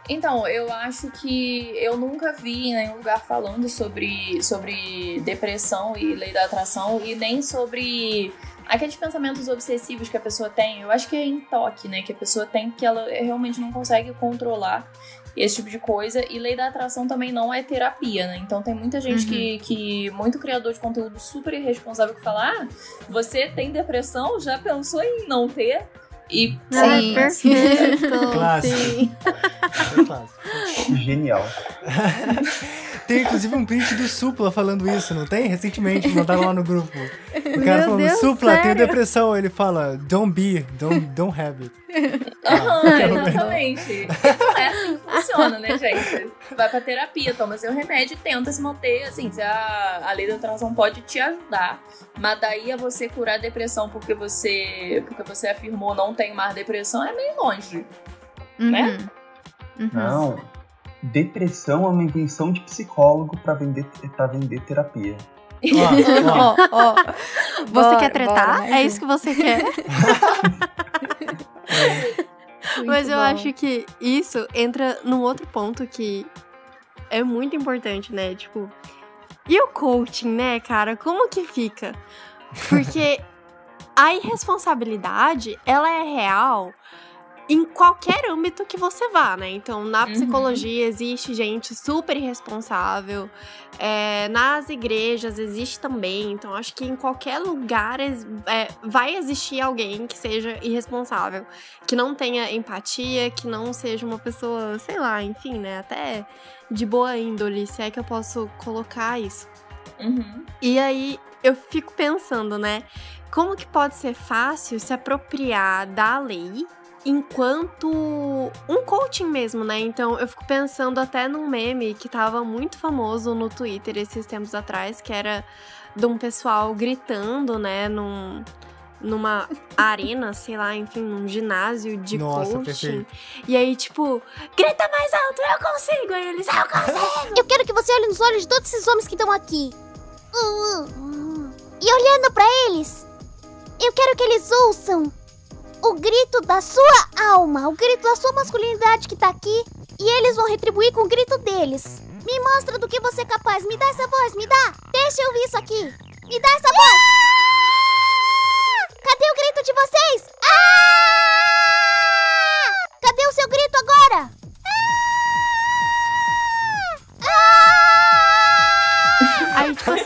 Então, eu acho que eu nunca vi em nenhum lugar falando sobre, sobre depressão e lei da atração e nem sobre aqueles pensamentos obsessivos que a pessoa tem. Eu acho que é em toque, né? Que a pessoa tem que ela realmente não consegue controlar esse tipo de coisa. E lei da atração também não é terapia, né? Então tem muita gente Uhum. que, que, muito criador de conteúdo super irresponsável que fala: ah, você tem depressão? Já pensou em não ter? E Sim. perfeito. Clássico. Sim. É clássico. Genial. Tem inclusive um print do Supla falando isso, não tem? Recentemente, mandaram lá no grupo. O cara Meu falando, Deus, Supla, tenho sério? depressão. Ele fala, don't be, don't, don't have it. Aham, Ah, exatamente. É assim que funciona, né, gente? Vai pra terapia, toma seu remédio e tenta se manter, assim, se a, a lei da atração pode te ajudar. Mas daí a você curar a depressão porque você, porque você afirmou não tem mais depressão é meio longe. Né? Uhum. Uhum. Não. Depressão é uma invenção de psicólogo pra vender, pra vender terapia. Ó, Ó, ó. Você Bora, quer tretar? bora, mais é isso que você quer? Mas eu bom. acho que isso entra num outro ponto que é muito importante, né? Tipo, e o coaching, né, cara? Como que fica? Porque a irresponsabilidade, ela é real em qualquer âmbito que você vá, né? Então, na Uhum. psicologia existe gente super irresponsável, é, nas igrejas existe também. Então, acho que em qualquer lugar é, vai existir alguém que seja irresponsável, que não tenha empatia, que não seja uma pessoa, sei lá, enfim, né? Até de boa índole, se é que eu posso colocar isso. Uhum. E aí eu fico pensando, né? Como que pode ser fácil se apropriar da lei enquanto um coaching mesmo, né? Então eu fico pensando até num meme que tava muito famoso no Twitter esses tempos atrás, que era de um pessoal gritando, né, num, numa arena, sei lá, enfim, num ginásio de Nossa, coaching. perfeito. E aí, tipo, grita mais alto, eu consigo. Aí eles, eu consigo. Eu quero que você olhe nos olhos de todos esses homens que estão aqui. Uh, uh. E olhando pra eles, eu quero que eles ouçam o grito da sua alma, o grito da sua masculinidade que tá aqui. E eles vão retribuir com o grito deles. Me mostra do que você é capaz. Me dá essa voz, me dá. Deixa eu ouvir isso aqui. Me dá essa voz. Cadê o grito de vocês? Ah! Cadê o seu grito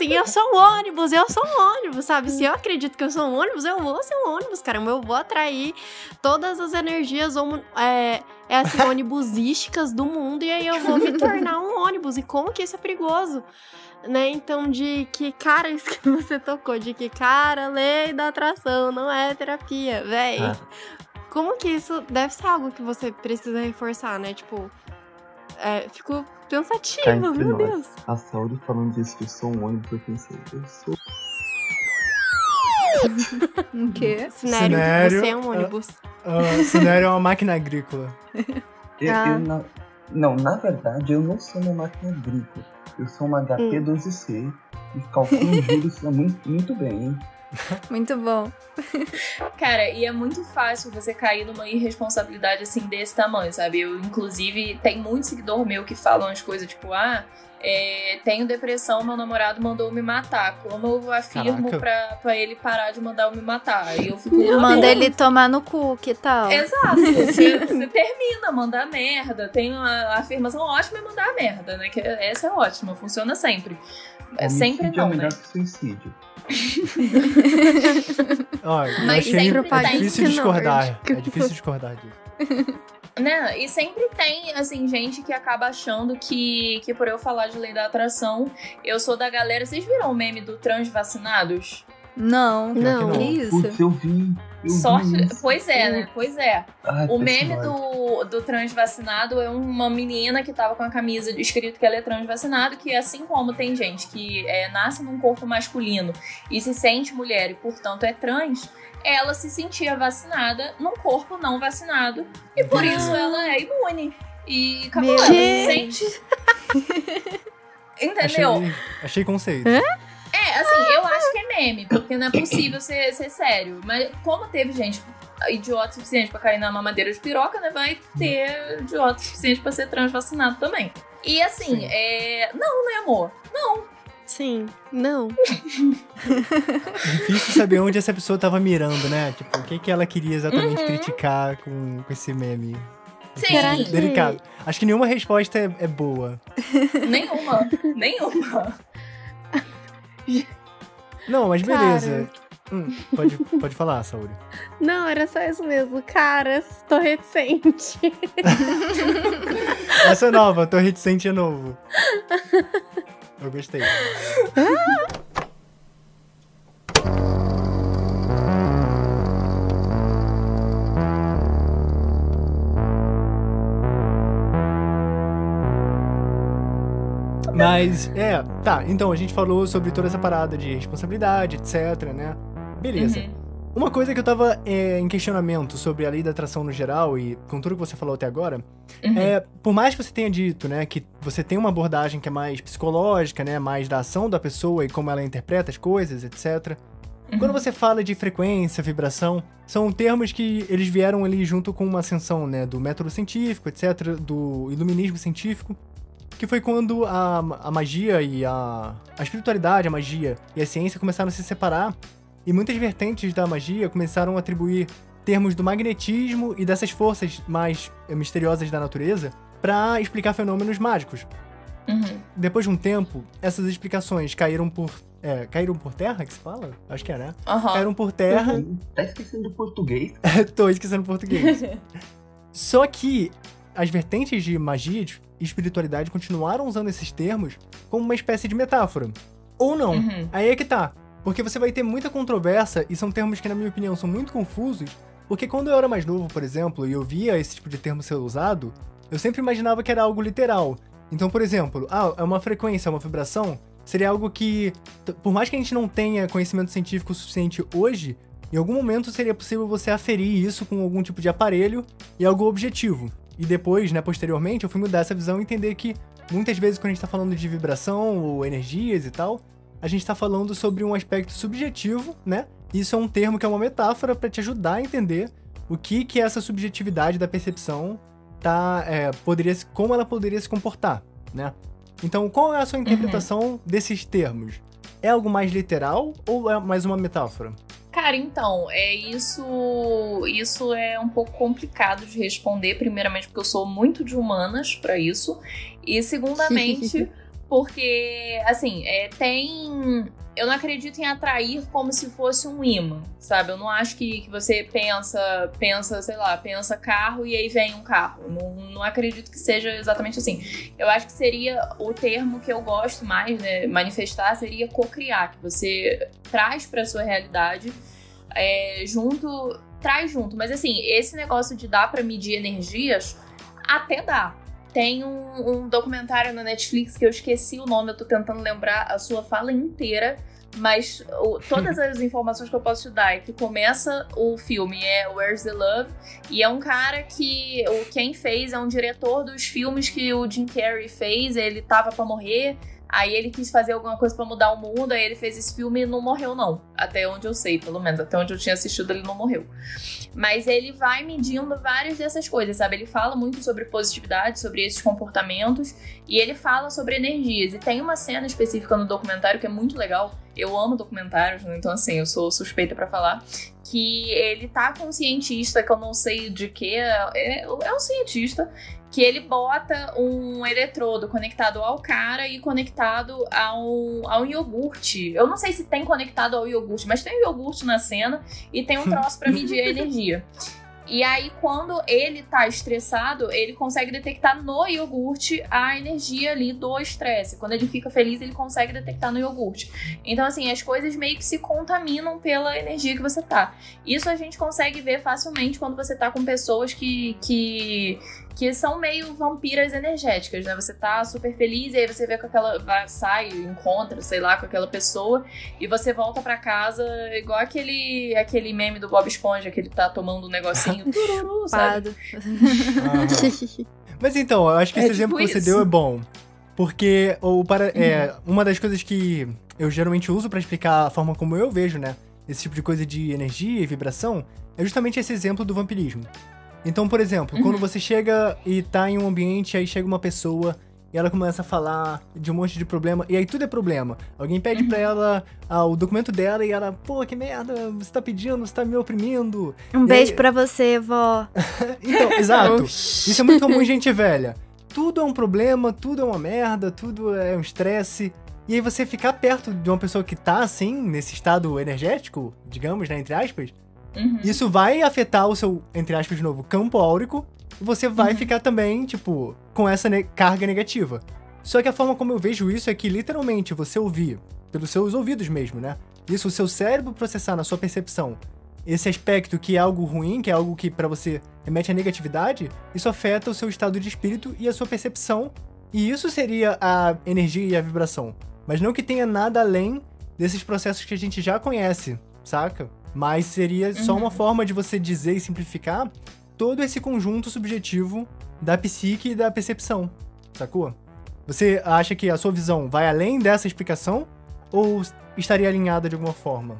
assim, eu sou um ônibus, eu sou um ônibus, sabe? Se eu acredito que eu sou um ônibus, eu vou ser um ônibus, caramba. Eu vou atrair todas as energias é, é assim, ônibusísticas do mundo e aí eu vou me tornar um ônibus. E como que isso é perigoso? Né? Então, de que, cara, isso que você tocou, de que, cara, lei da atração não é terapia, véi. Ah. Como que isso deve ser algo que você precisa reforçar, né? Tipo, é, fico pensativa, entre meu nós. Deus. A Sauri falando disso que eu sou um ônibus, eu pensei, eu sou. O quê? Sinério, Sinério, você é um ônibus. Ah, Sinério é uma máquina agrícola. Eu, Ah. eu na- Não, na verdade, eu não sou uma máquina agrícola. Eu sou uma HP12C e calculo juros muito, muito bem, hein? Muito bom. Cara, e é muito fácil você cair numa irresponsabilidade assim desse tamanho, sabe? Eu, inclusive, tem muito seguidor meu que falam as coisas tipo, ah, é, tenho depressão, meu namorado mandou me matar. Como eu afirmo Caraca. pra, pra ele parar de mandar eu me matar? E eu fico. "Meu Manda Deus." ele tomar no cu, que tal? Exato, você, você termina, mandar merda. Tem uma afirmação ótima é mandar merda, né? Que essa é ótima, funciona sempre. É sempre Homicídio é não, melhor né? que suicídio. Ó, eu Mas achei sempre é tem difícil discordar. não. É difícil discordar disso. Né? E sempre tem, assim, gente que acaba achando que, que por eu falar de lei da atração, eu sou da galera. Vocês viram o meme do transvacinados? Não. Pior que Não. não. Que isso? Putz, eu vi. Eu Sorte. Pois é, né? Pois é. Ai, O que meme do, do transvacinado é uma menina que tava com a camisa escrito que ela é transvacinado, que assim como tem gente que é, nasce num corpo masculino e se sente mulher e, portanto, é trans, ela se sentia vacinada num corpo não vacinado e por isso ela é imune. E acabou, ela se sente. Entendeu? Achei, achei conceito. É, assim, eu acho que é meme, porque não é possível ser, ser sério. Mas como teve gente idiota o suficiente pra cair na mamadeira de piroca, né? Vai ter idiota o suficiente pra ser transvacinado também. E assim, Sim. é. Não, né, amor? Sim, não. Difícil saber onde essa pessoa tava mirando, né? Tipo, o que, que ela queria exatamente Uhum. criticar com, com esse meme. Sim, Será que- Delicado. Acho que nenhuma resposta é, é boa. nenhuma. Nenhuma. Não, mas beleza. Hum, pode, pode falar, Saúde. Não, era só isso mesmo. Cara, tô reticente. Essa é nova, tô reticente é novo. Eu gostei. Mas, é, tá, então a gente falou sobre toda essa parada de responsabilidade, etc, né? Beleza. Uhum. Uma coisa que eu tava é, em questionamento sobre a lei da atração no geral e com tudo que você falou até agora, Uhum. é, por mais que você tenha dito, né, que você tem uma abordagem que é mais psicológica, né, mais da ação da pessoa e como ela interpreta as coisas, etc. Uhum. Quando você fala de frequência, vibração, são termos que eles vieram ali junto com uma ascensão, né, do método científico, etc, do iluminismo científico, que foi quando a, a magia e a, a espiritualidade, a magia e a ciência começaram a se separar e muitas vertentes da magia começaram a atribuir termos do magnetismo e dessas forças mais eh, misteriosas da natureza para explicar fenômenos mágicos. Uhum. Depois de um tempo, essas explicações caíram por é, caíram por terra, que se fala? Acho que é, né? Aham. Caíram por terra. Tá esquecendo do português? Tô esquecendo português. Só que as vertentes de magia e espiritualidade continuaram usando esses termos como uma espécie de metáfora. Ou não. Uhum. Aí é que tá. Porque você vai ter muita controvérsia e são termos que, na minha opinião, são muito confusos. Porque quando eu era mais novo, por exemplo, e eu via esse tipo de termo ser usado, eu sempre imaginava que era algo literal. Então, por exemplo, ah, é uma frequência, é uma vibração, seria algo que, por mais que a gente não tenha conhecimento científico suficiente hoje, Em algum momento seria possível você aferir isso com algum tipo de aparelho e algo objetivo. E depois, né, posteriormente, eu fui mudar essa visão e entender que muitas vezes quando a gente está falando de vibração ou energias e tal, a gente está falando sobre um aspecto subjetivo, né? Isso é um termo que é uma metáfora para te ajudar a entender o que que essa subjetividade da percepção tá, é, poderia, como ela poderia se comportar, né? Então, qual é a sua interpretação uhum. desses termos? É algo mais literal ou é mais uma metáfora? Cara, então, é isso. Isso é um pouco complicado de responder. Primeiramente, porque eu sou muito de humanas para isso. E segundamente, porque, assim, é, tem eu não acredito em atrair como se fosse um imã, sabe? Eu não acho que, que você pensa, pensa, sei lá, pensa carro e aí vem um carro. Não, não acredito que seja exatamente assim. Eu acho que seria o termo que eu gosto mais, né? Manifestar seria co-criar, que você traz para sua realidade é, junto, traz junto. Mas assim, esse negócio de dar para medir energias, até dá. Tem um, um, documentário na Netflix que eu esqueci o nome, eu tô tentando lembrar a sua fala inteira. Mas o, todas as informações que eu posso te dar é que começa o filme é Where's the Love e é um cara que o quem fez é um diretor dos filmes que o Jim Carrey fez, ele tava para morrer, Aí ele quis fazer alguma coisa para mudar o mundo, aí ele fez esse filme e não morreu, não. Até onde eu sei, pelo menos. Até onde eu tinha assistido, ele não morreu. Mas ele vai medindo várias dessas coisas, sabe? Ele fala muito sobre positividade, sobre esses comportamentos, e ele fala sobre energias. E tem uma cena específica no documentário que é muito legal. Eu amo documentários, né? então assim, eu sou suspeita para falar. Que ele tá com um cientista, que eu não sei de que, é, é um cientista, que ele bota um eletrodo conectado ao cara e conectado ao, ao iogurte. Eu não sei se tem conectado ao iogurte, mas tem iogurte na cena e tem um troço para medir a energia. E aí, quando ele tá estressado, ele consegue detectar no iogurte a energia ali do estresse. Quando ele fica feliz, ele consegue detectar no iogurte. Então, assim, as coisas meio que se contaminam pela energia que você tá. Isso a gente consegue ver facilmente quando você tá com pessoas que, que que são meio vampiras energéticas, né? Você tá super feliz e aí você vê com aquela. Vai, sai, encontra, sei lá, com aquela pessoa e você volta para casa igual aquele, aquele meme do Bob Esponja que ele tá tomando um negocinho. tururu, sabe? Mas então, eu acho que é esse tipo exemplo que você deu é bom. Porque o para, é, uhum. uma das coisas que eu geralmente uso para explicar a forma como eu vejo, né? Esse tipo de coisa de energia e vibração é justamente esse exemplo do vampirismo. Então, por exemplo, uhum. quando você chega e tá em um ambiente, aí chega uma pessoa e ela começa a falar de um monte de problema, e aí tudo é problema. Alguém pede uhum. pra ela ah, o documento dela e ela, pô, que merda, você tá pedindo, você tá me oprimindo. Um e beijo aí... pra você, vó. então, exato. Isso é muito comum em gente velha. Tudo é um problema, tudo é uma merda, tudo é um estresse. E aí você ficar perto de uma pessoa que tá assim, nesse estado energético, digamos, né, entre aspas, Uhum. Isso vai afetar o seu, entre aspas, de novo, campo áurico. E você vai uhum. ficar também, tipo, com essa ne carga negativa. Só que a forma como eu vejo isso é que, literalmente, você ouvir, pelos seus ouvidos mesmo, né? Isso, o seu cérebro processar na sua percepção esse aspecto que é algo ruim, que é algo que para você remete à negatividade, isso afeta o seu estado de espírito e a sua percepção. E isso seria a energia e a vibração. Mas não que tenha nada além desses processos que a gente já conhece, saca? Mas seria uhum. só uma uhum. forma de você dizer e simplificar todo esse conjunto subjetivo da psique e da percepção, sacou? Você acha que a sua visão vai além dessa explicação ou estaria alinhada de alguma forma?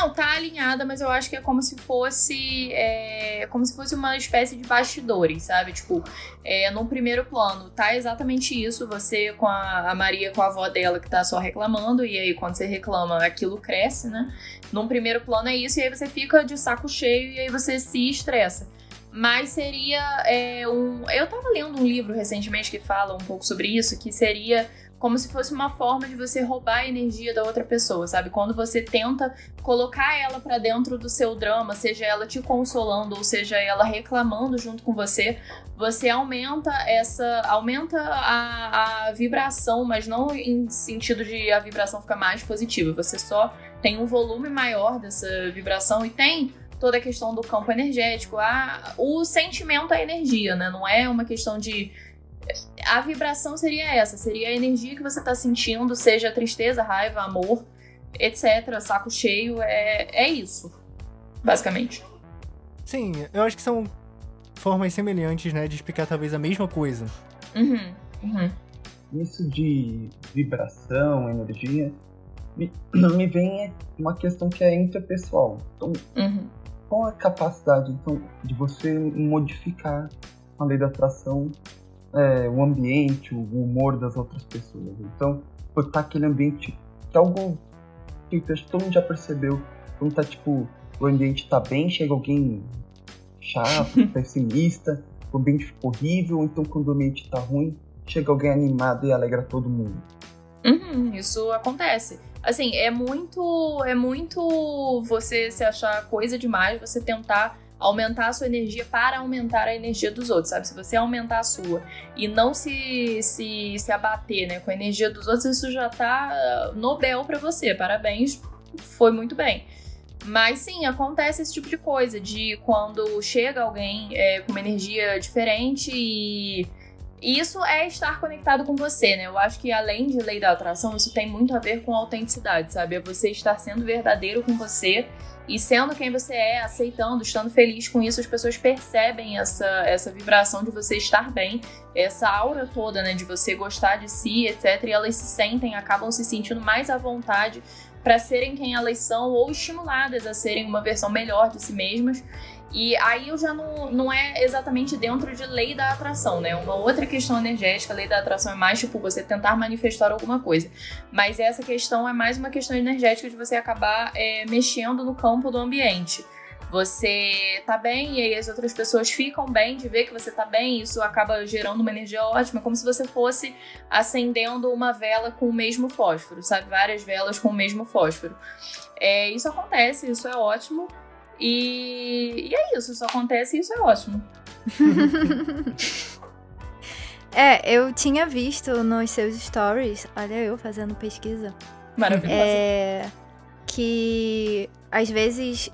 Não, tá alinhada, mas eu acho que é como se fosse. É, como se fosse uma espécie de bastidores, sabe? Tipo, é, num primeiro plano, tá exatamente isso. Você com a, a, Maria, com a avó dela que tá só reclamando, e aí quando você reclama, aquilo cresce, né? Num primeiro plano é isso, e aí você fica de saco cheio e aí você se estressa mas seria é, um. Eu tava lendo um livro recentemente que fala um pouco sobre isso, que seria como se fosse uma forma de você roubar a energia da outra pessoa, sabe? Quando você tenta colocar ela para dentro do seu drama, seja ela te consolando ou seja ela reclamando junto com você, você aumenta essa, aumenta a, a vibração, mas não em sentido de a vibração ficar mais positiva. Você só tem um volume maior dessa vibração e tem toda a questão do campo energético, a, o sentimento, a energia, né? Não é uma questão de a vibração seria essa, seria a energia que você está sentindo, seja tristeza, raiva, amor, etc. Saco cheio, é, é isso. basicamente. Sim, eu acho que são formas semelhantes, né, de explicar talvez a mesma coisa. Uhum, uhum. Isso de vibração, energia, me, me vem uma questão que é interpessoal. Então, Uhum. qual a capacidade então, de você modificar a lei da atração, é, o ambiente, o humor das outras pessoas? Então, botar aquele ambiente que é algo que todo mundo já percebeu. Quando tá tipo, o ambiente tá bem, chega alguém chato, pessimista, o ambiente ficou horrível, então quando o ambiente tá ruim, chega alguém animado e alegra todo mundo. Uhum, isso acontece. Assim, é muito. É muito você se achar coisa demais, você tentar aumentar a sua energia para aumentar a energia dos outros, sabe? Se você aumentar a sua e não se, se, se abater né, com a energia dos outros, isso já tá Nobel pra você. Parabéns, foi muito bem. Mas sim, acontece esse tipo de coisa, de quando chega alguém é, com uma energia diferente e isso é estar conectado com você, né? Eu acho que além de lei da atração, isso tem muito a ver com autenticidade, sabe? É você estar sendo verdadeiro com você e sendo quem você é, aceitando, estando feliz com isso, as pessoas percebem essa, essa vibração de você estar bem, essa aura toda, né? De você gostar de si, etc. E elas se sentem, acabam se sentindo mais à vontade para serem quem elas são ou estimuladas a serem uma versão melhor de si mesmas. E aí eu já não, não é exatamente dentro de lei da atração, né? Uma outra questão energética, lei da atração é mais tipo você tentar manifestar alguma coisa. Mas essa questão é mais uma questão energética de você acabar é, mexendo no campo do ambiente. Você tá bem e aí as outras pessoas ficam bem de ver que você tá bem, isso acaba gerando uma energia ótima, como se você fosse acendendo uma vela com o mesmo fósforo, sabe? Várias velas com o mesmo fósforo. É, isso acontece, isso é ótimo. E, e é isso, isso acontece e isso é ótimo. É, eu tinha visto nos seus stories, olha eu fazendo pesquisa, Maravilhoso. é, que às vezes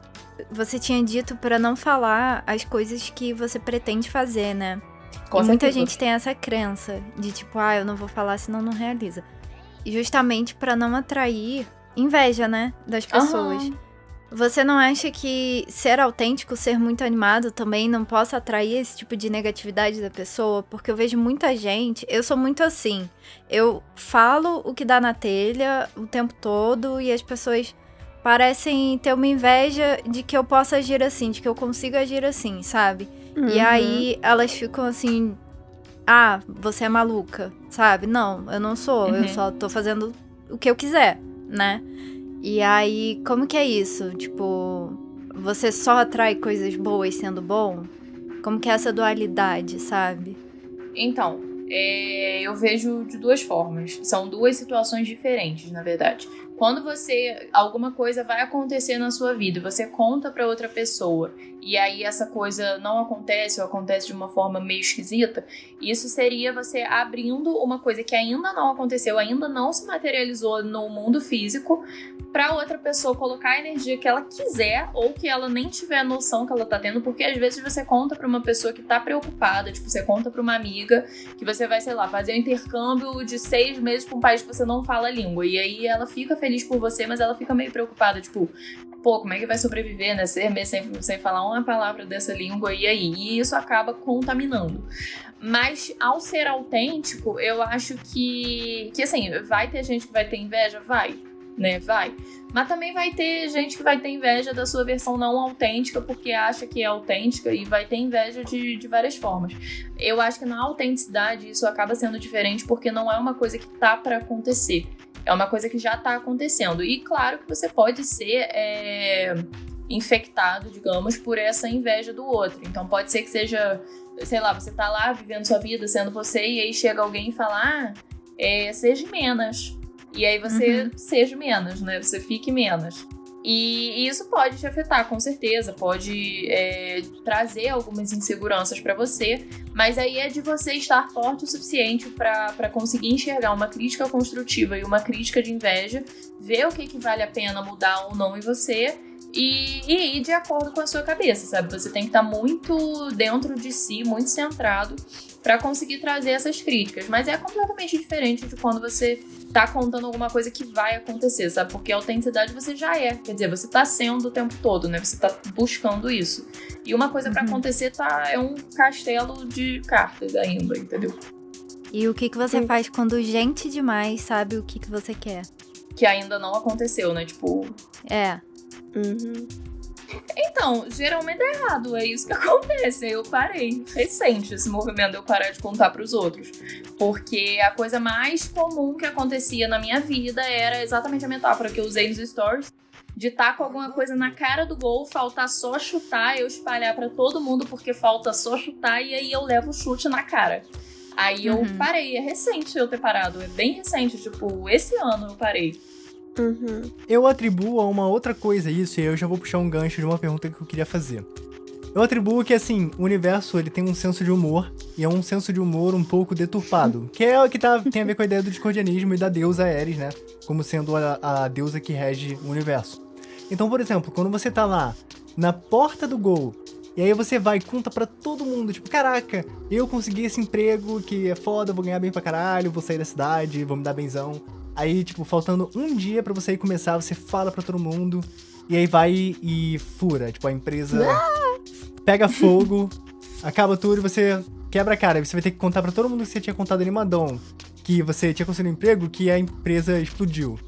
você tinha dito pra não falar as coisas que você pretende fazer, né? Com e muita certeza. gente tem essa crença de tipo, ah, eu não vou falar senão não realiza. E justamente pra não atrair inveja, né, das pessoas. Aham. Você não acha que ser autêntico, ser muito animado também não possa atrair esse tipo de negatividade da pessoa? Porque eu vejo muita gente, eu sou muito assim. Eu falo o que dá na telha o tempo todo e as pessoas parecem ter uma inveja de que eu possa agir assim, de que eu consiga agir assim, sabe? E Uhum. aí elas ficam assim: "Ah, você é maluca", sabe? Não, eu não sou, eu Uhum. só tô fazendo o que eu quiser, né? E aí, como que é isso? Tipo, você só atrai coisas boas sendo bom? Como que é essa dualidade, sabe? Então, é, eu vejo de duas formas. São duas situações diferentes, na verdade. Quando você alguma coisa vai acontecer na sua vida, você conta pra outra pessoa e aí essa coisa não acontece ou acontece de uma forma meio esquisita, isso seria você abrindo uma coisa que ainda não aconteceu, ainda não se materializou no mundo físico, pra outra pessoa colocar a energia que ela quiser ou que ela nem tiver noção que ela tá tendo, porque às vezes você conta pra uma pessoa que tá preocupada, tipo, você conta pra uma amiga que você vai, sei lá, fazer um intercâmbio de seis meses pra um país que você não fala a língua. E aí ela fica feliz por você, mas ela fica meio preocupada, tipo, pô, como é que vai sobreviver, né? Seis meses sem, sem falar uma palavra dessa língua, e aí? E isso acaba contaminando. Mas ao ser autêntico, eu acho que, que assim, vai ter gente que vai ter inveja? Vai, né? Vai. Mas também vai ter gente que vai ter inveja da sua versão não autêntica porque acha que é autêntica e vai ter inveja de, de várias formas. Eu acho que na autenticidade isso acaba sendo diferente porque não é uma coisa que tá para acontecer. É uma coisa que já tá acontecendo. E claro que você pode ser é, infectado, digamos, por essa inveja do outro. Então pode ser que seja, sei lá, você tá lá vivendo sua vida, sendo você, e aí chega alguém e fala, ah, é, seja menos. E aí você seja menos, né? Você fique menos. E isso pode te afetar, com certeza, pode é, trazer algumas inseguranças pra você, mas aí é de você estar forte o suficiente pra conseguir enxergar uma crítica construtiva e uma crítica de inveja, ver o que, que vale a pena mudar ou não em você e, e ir de acordo com a sua cabeça, sabe? Você tem que estar muito dentro de si, muito centrado para conseguir trazer essas críticas. Mas é completamente diferente de quando você tá contando alguma coisa que vai acontecer, sabe? Porque a autenticidade você já é. Quer dizer, você tá sendo o tempo todo, né? Você tá buscando isso. E uma coisa para Uhum. acontecer tá é um castelo de cartas ainda, entendeu? E o que, que você Sim. faz quando gente demais sabe o que, que você quer? Que ainda não aconteceu, né? Tipo, É. Uhum. Então, geralmente é errado, é isso que acontece. Eu parei, recente esse movimento de eu parar de contar pros outros. Porque a coisa mais comum que acontecia na minha vida era exatamente a metáfora que eu usei nos stories. De estar com alguma coisa na cara do gol, faltar só chutar, eu espalhar pra todo mundo porque falta só chutar e aí eu levo o chute na cara. Aí eu Uhum. parei, é recente eu ter parado, é bem recente, tipo, esse ano eu parei. Uhum. Eu atribuo a uma outra coisa isso, e eu já vou puxar um gancho de uma pergunta que eu queria fazer. Eu atribuo que, assim, o universo ele tem um senso de humor, e é um senso de humor um pouco deturpado, que é o que tá, tem a ver com a ideia do discordianismo e da deusa Ares, né? Como sendo a, a deusa que rege o universo. Então, por exemplo, quando você tá lá, na porta do gol, e aí você vai e conta pra todo mundo, tipo, caraca, eu consegui esse emprego que é foda, vou ganhar bem pra caralho, vou sair da cidade, vou me dar benzão. Aí, tipo, faltando um dia pra você começar, você fala pra todo mundo. E aí vai e fura. Tipo, a empresa pega fogo, acaba tudo e você quebra a cara. Você vai ter que contar pra todo mundo que você tinha contado animadão. Que você tinha conseguido um emprego, que a empresa explodiu.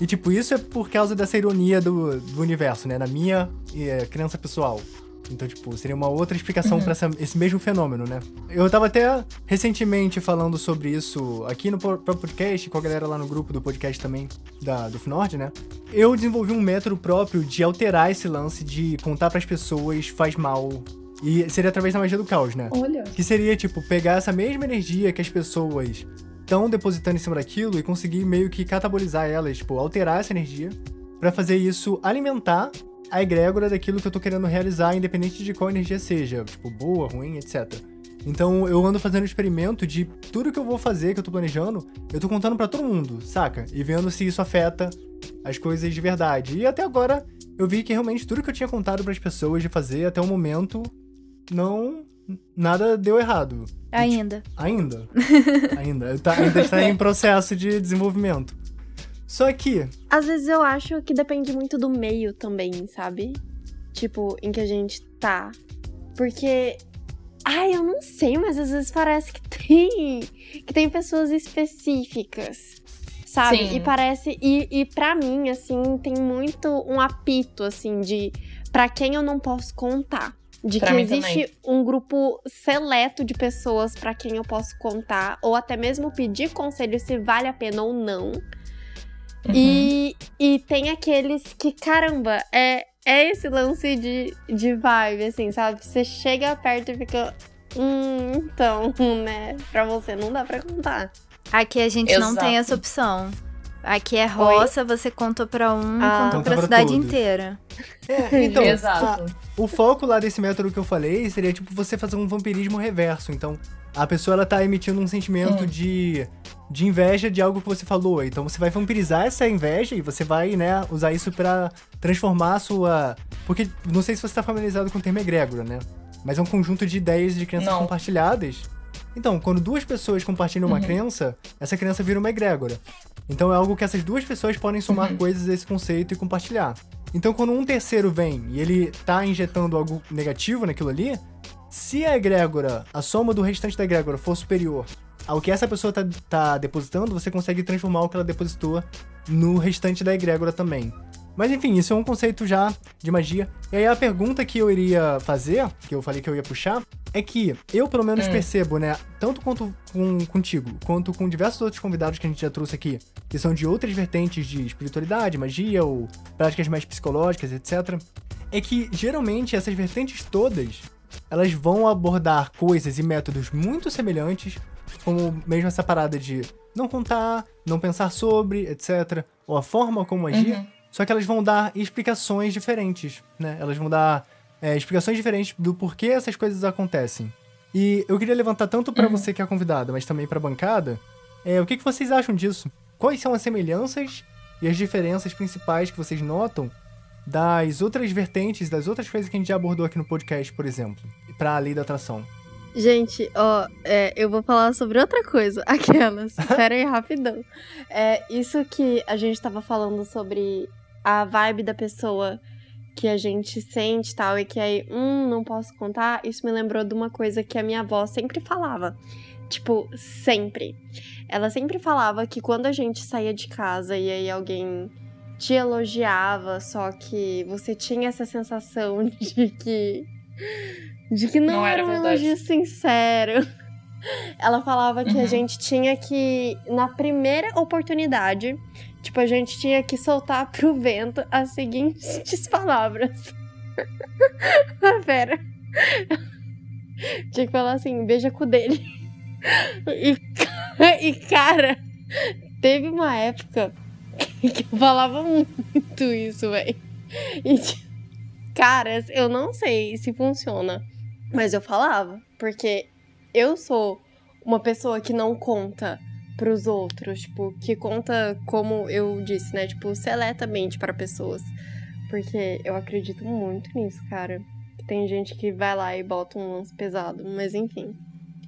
E, tipo, isso é por causa dessa ironia do, do universo, né? Na minha eh, crença pessoal. Então, tipo, seria uma outra explicação pra essa- esse mesmo fenômeno, né? Eu tava até recentemente falando sobre isso aqui no próprio podcast, com a galera lá no grupo do podcast também, da, do Finord, né? Eu desenvolvi um método próprio de alterar esse lance de contar pras pessoas faz mal. E seria através da magia do caos, né? Olha. Que seria, tipo, pegar essa mesma energia que as pessoas estão depositando em cima daquilo e conseguir meio que catabolizar elas, tipo, alterar essa energia pra fazer isso alimentar a egrégora daquilo que eu tô querendo realizar, independente de qual energia seja, tipo, boa, ruim, etc. Então eu ando fazendo experimento de tudo que eu vou fazer, que eu tô planejando, eu tô contando pra todo mundo, saca? E vendo se isso afeta as coisas de verdade. E até agora eu vi que realmente tudo que eu tinha contado pras pessoas de fazer até o momento não nada deu errado. Ainda. Ainda. ainda. Tá- ainda está em processo de desenvolvimento. Só que, Às vezes eu acho que depende muito do meio também, sabe? Tipo, em que a gente tá. Porque. Ai, eu não sei, mas às vezes parece que tem. Que tem pessoas específicas. Sabe? Sim. E parece. E, e para mim, assim, tem muito um apito, assim, de. Pra quem eu não posso contar. De Pra que existe um grupo seleto de pessoas pra quem eu posso contar, ou até mesmo pedir conselho se vale a pena ou não. Uhum. E, e tem aqueles que, caramba, é, é esse lance de, de vibe, assim, sabe? Você chega perto e fica. Hum, então, né? Pra você não dá pra contar. Aqui a gente não tem Exato. essa opção. Aqui é roça, você contou pra um, Ah. contou Conta pra pra cidade todos. inteira. é, então, Exato. a- o foco lá desse método que eu falei seria tipo você fazer um vampirismo reverso. Então, a pessoa ela tá emitindo um sentimento Hum. de, de inveja de algo que você falou. Então, você vai vampirizar essa inveja e você vai, né, usar isso pra transformar a sua. Porque não sei se você tá familiarizado com o termo egrégora, né? Mas é um conjunto de ideias de crenças Não. compartilhadas. Então, quando duas pessoas compartilham uma Uhum. crença, essa crença vira uma egrégora. Então é algo que essas duas pessoas podem somar Uhum. coisas desse conceito e compartilhar. Então quando um terceiro vem e ele tá injetando algo negativo naquilo ali, se a egrégora, a soma do restante da egrégora for superior ao que essa pessoa tá, tá depositando, você consegue transformar o que ela depositou no restante da egrégora também. Mas enfim, isso é um conceito já de magia. E aí a pergunta que eu iria fazer, que eu falei que eu ia puxar, é que eu pelo menos Hum. percebo, né, tanto quanto com, contigo, quanto com diversos outros convidados que a gente já trouxe aqui, que são de outras vertentes de espiritualidade, magia ou práticas mais psicológicas, etc. É que geralmente essas vertentes todas, elas vão abordar coisas e métodos muito semelhantes, como mesmo essa parada de não contar, não pensar sobre, etc. Ou a forma como agir. Uhum. Só que elas vão dar explicações diferentes, né? Elas vão dar é, explicações diferentes do porquê essas coisas acontecem. E eu queria levantar tanto pra Uhum. você que é a convidada, mas também pra bancada, é, o que, que vocês acham disso? Quais são as semelhanças e as diferenças principais que vocês notam das outras vertentes, das outras coisas que a gente já abordou aqui no podcast, por exemplo, para a lei da atração? Gente, ó, é, eu vou falar sobre outra coisa. Aquelas. Pera aí, rapidão. É, isso que a gente tava falando sobre a vibe da pessoa que a gente sente tal, e que aí, hum, não posso contar. Isso me lembrou de uma coisa que a minha avó sempre falava. Tipo, sempre. Ela sempre falava que quando a gente saía de casa e aí alguém te elogiava, só que você tinha essa sensação de que de que não, Não era era um verdade. elogio sincero. Ela falava que a Uhum. gente tinha que, na primeira oportunidade, tipo, a gente tinha que soltar pro vento as seguintes palavras. Pera. Tinha que falar assim, beija com o dele. E, e, cara, teve uma época que eu falava muito isso, velho. E, tipo, caras, eu não sei se funciona, mas eu falava, porque eu sou uma pessoa que não conta pros outros, tipo, que conta como eu disse, né, tipo, seletamente para pessoas. Porque eu acredito muito nisso, cara. Tem gente que vai lá e bota um lance pesado, mas enfim.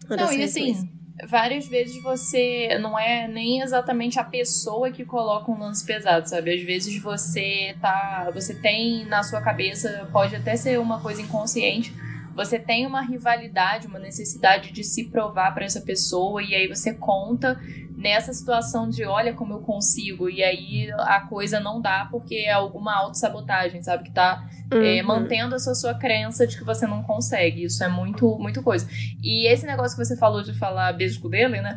Não, e assim. Várias vezes você não é nem exatamente a pessoa que coloca um lance pesado, sabe? Às vezes você tá. Você tem na sua cabeça, pode até ser uma coisa inconsciente. Você tem uma rivalidade, uma necessidade de se provar pra essa pessoa, e aí você conta nessa situação de olha como eu consigo, e aí a coisa não dá porque é alguma autossabotagem, sabe? Que tá é, Uhum. mantendo essa sua crença de que você não consegue. Isso é muito, muito coisa. E esse negócio que você falou de falar beijo com dele, né?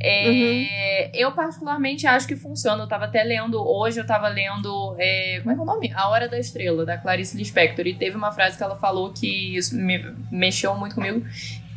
É, Eu particularmente acho que funciona. Eu tava até lendo, hoje eu tava lendo, é, como é que é o nome? A Hora da Estrela, da Clarice Lispector. E teve uma frase que ela falou que isso me mexeu muito comigo,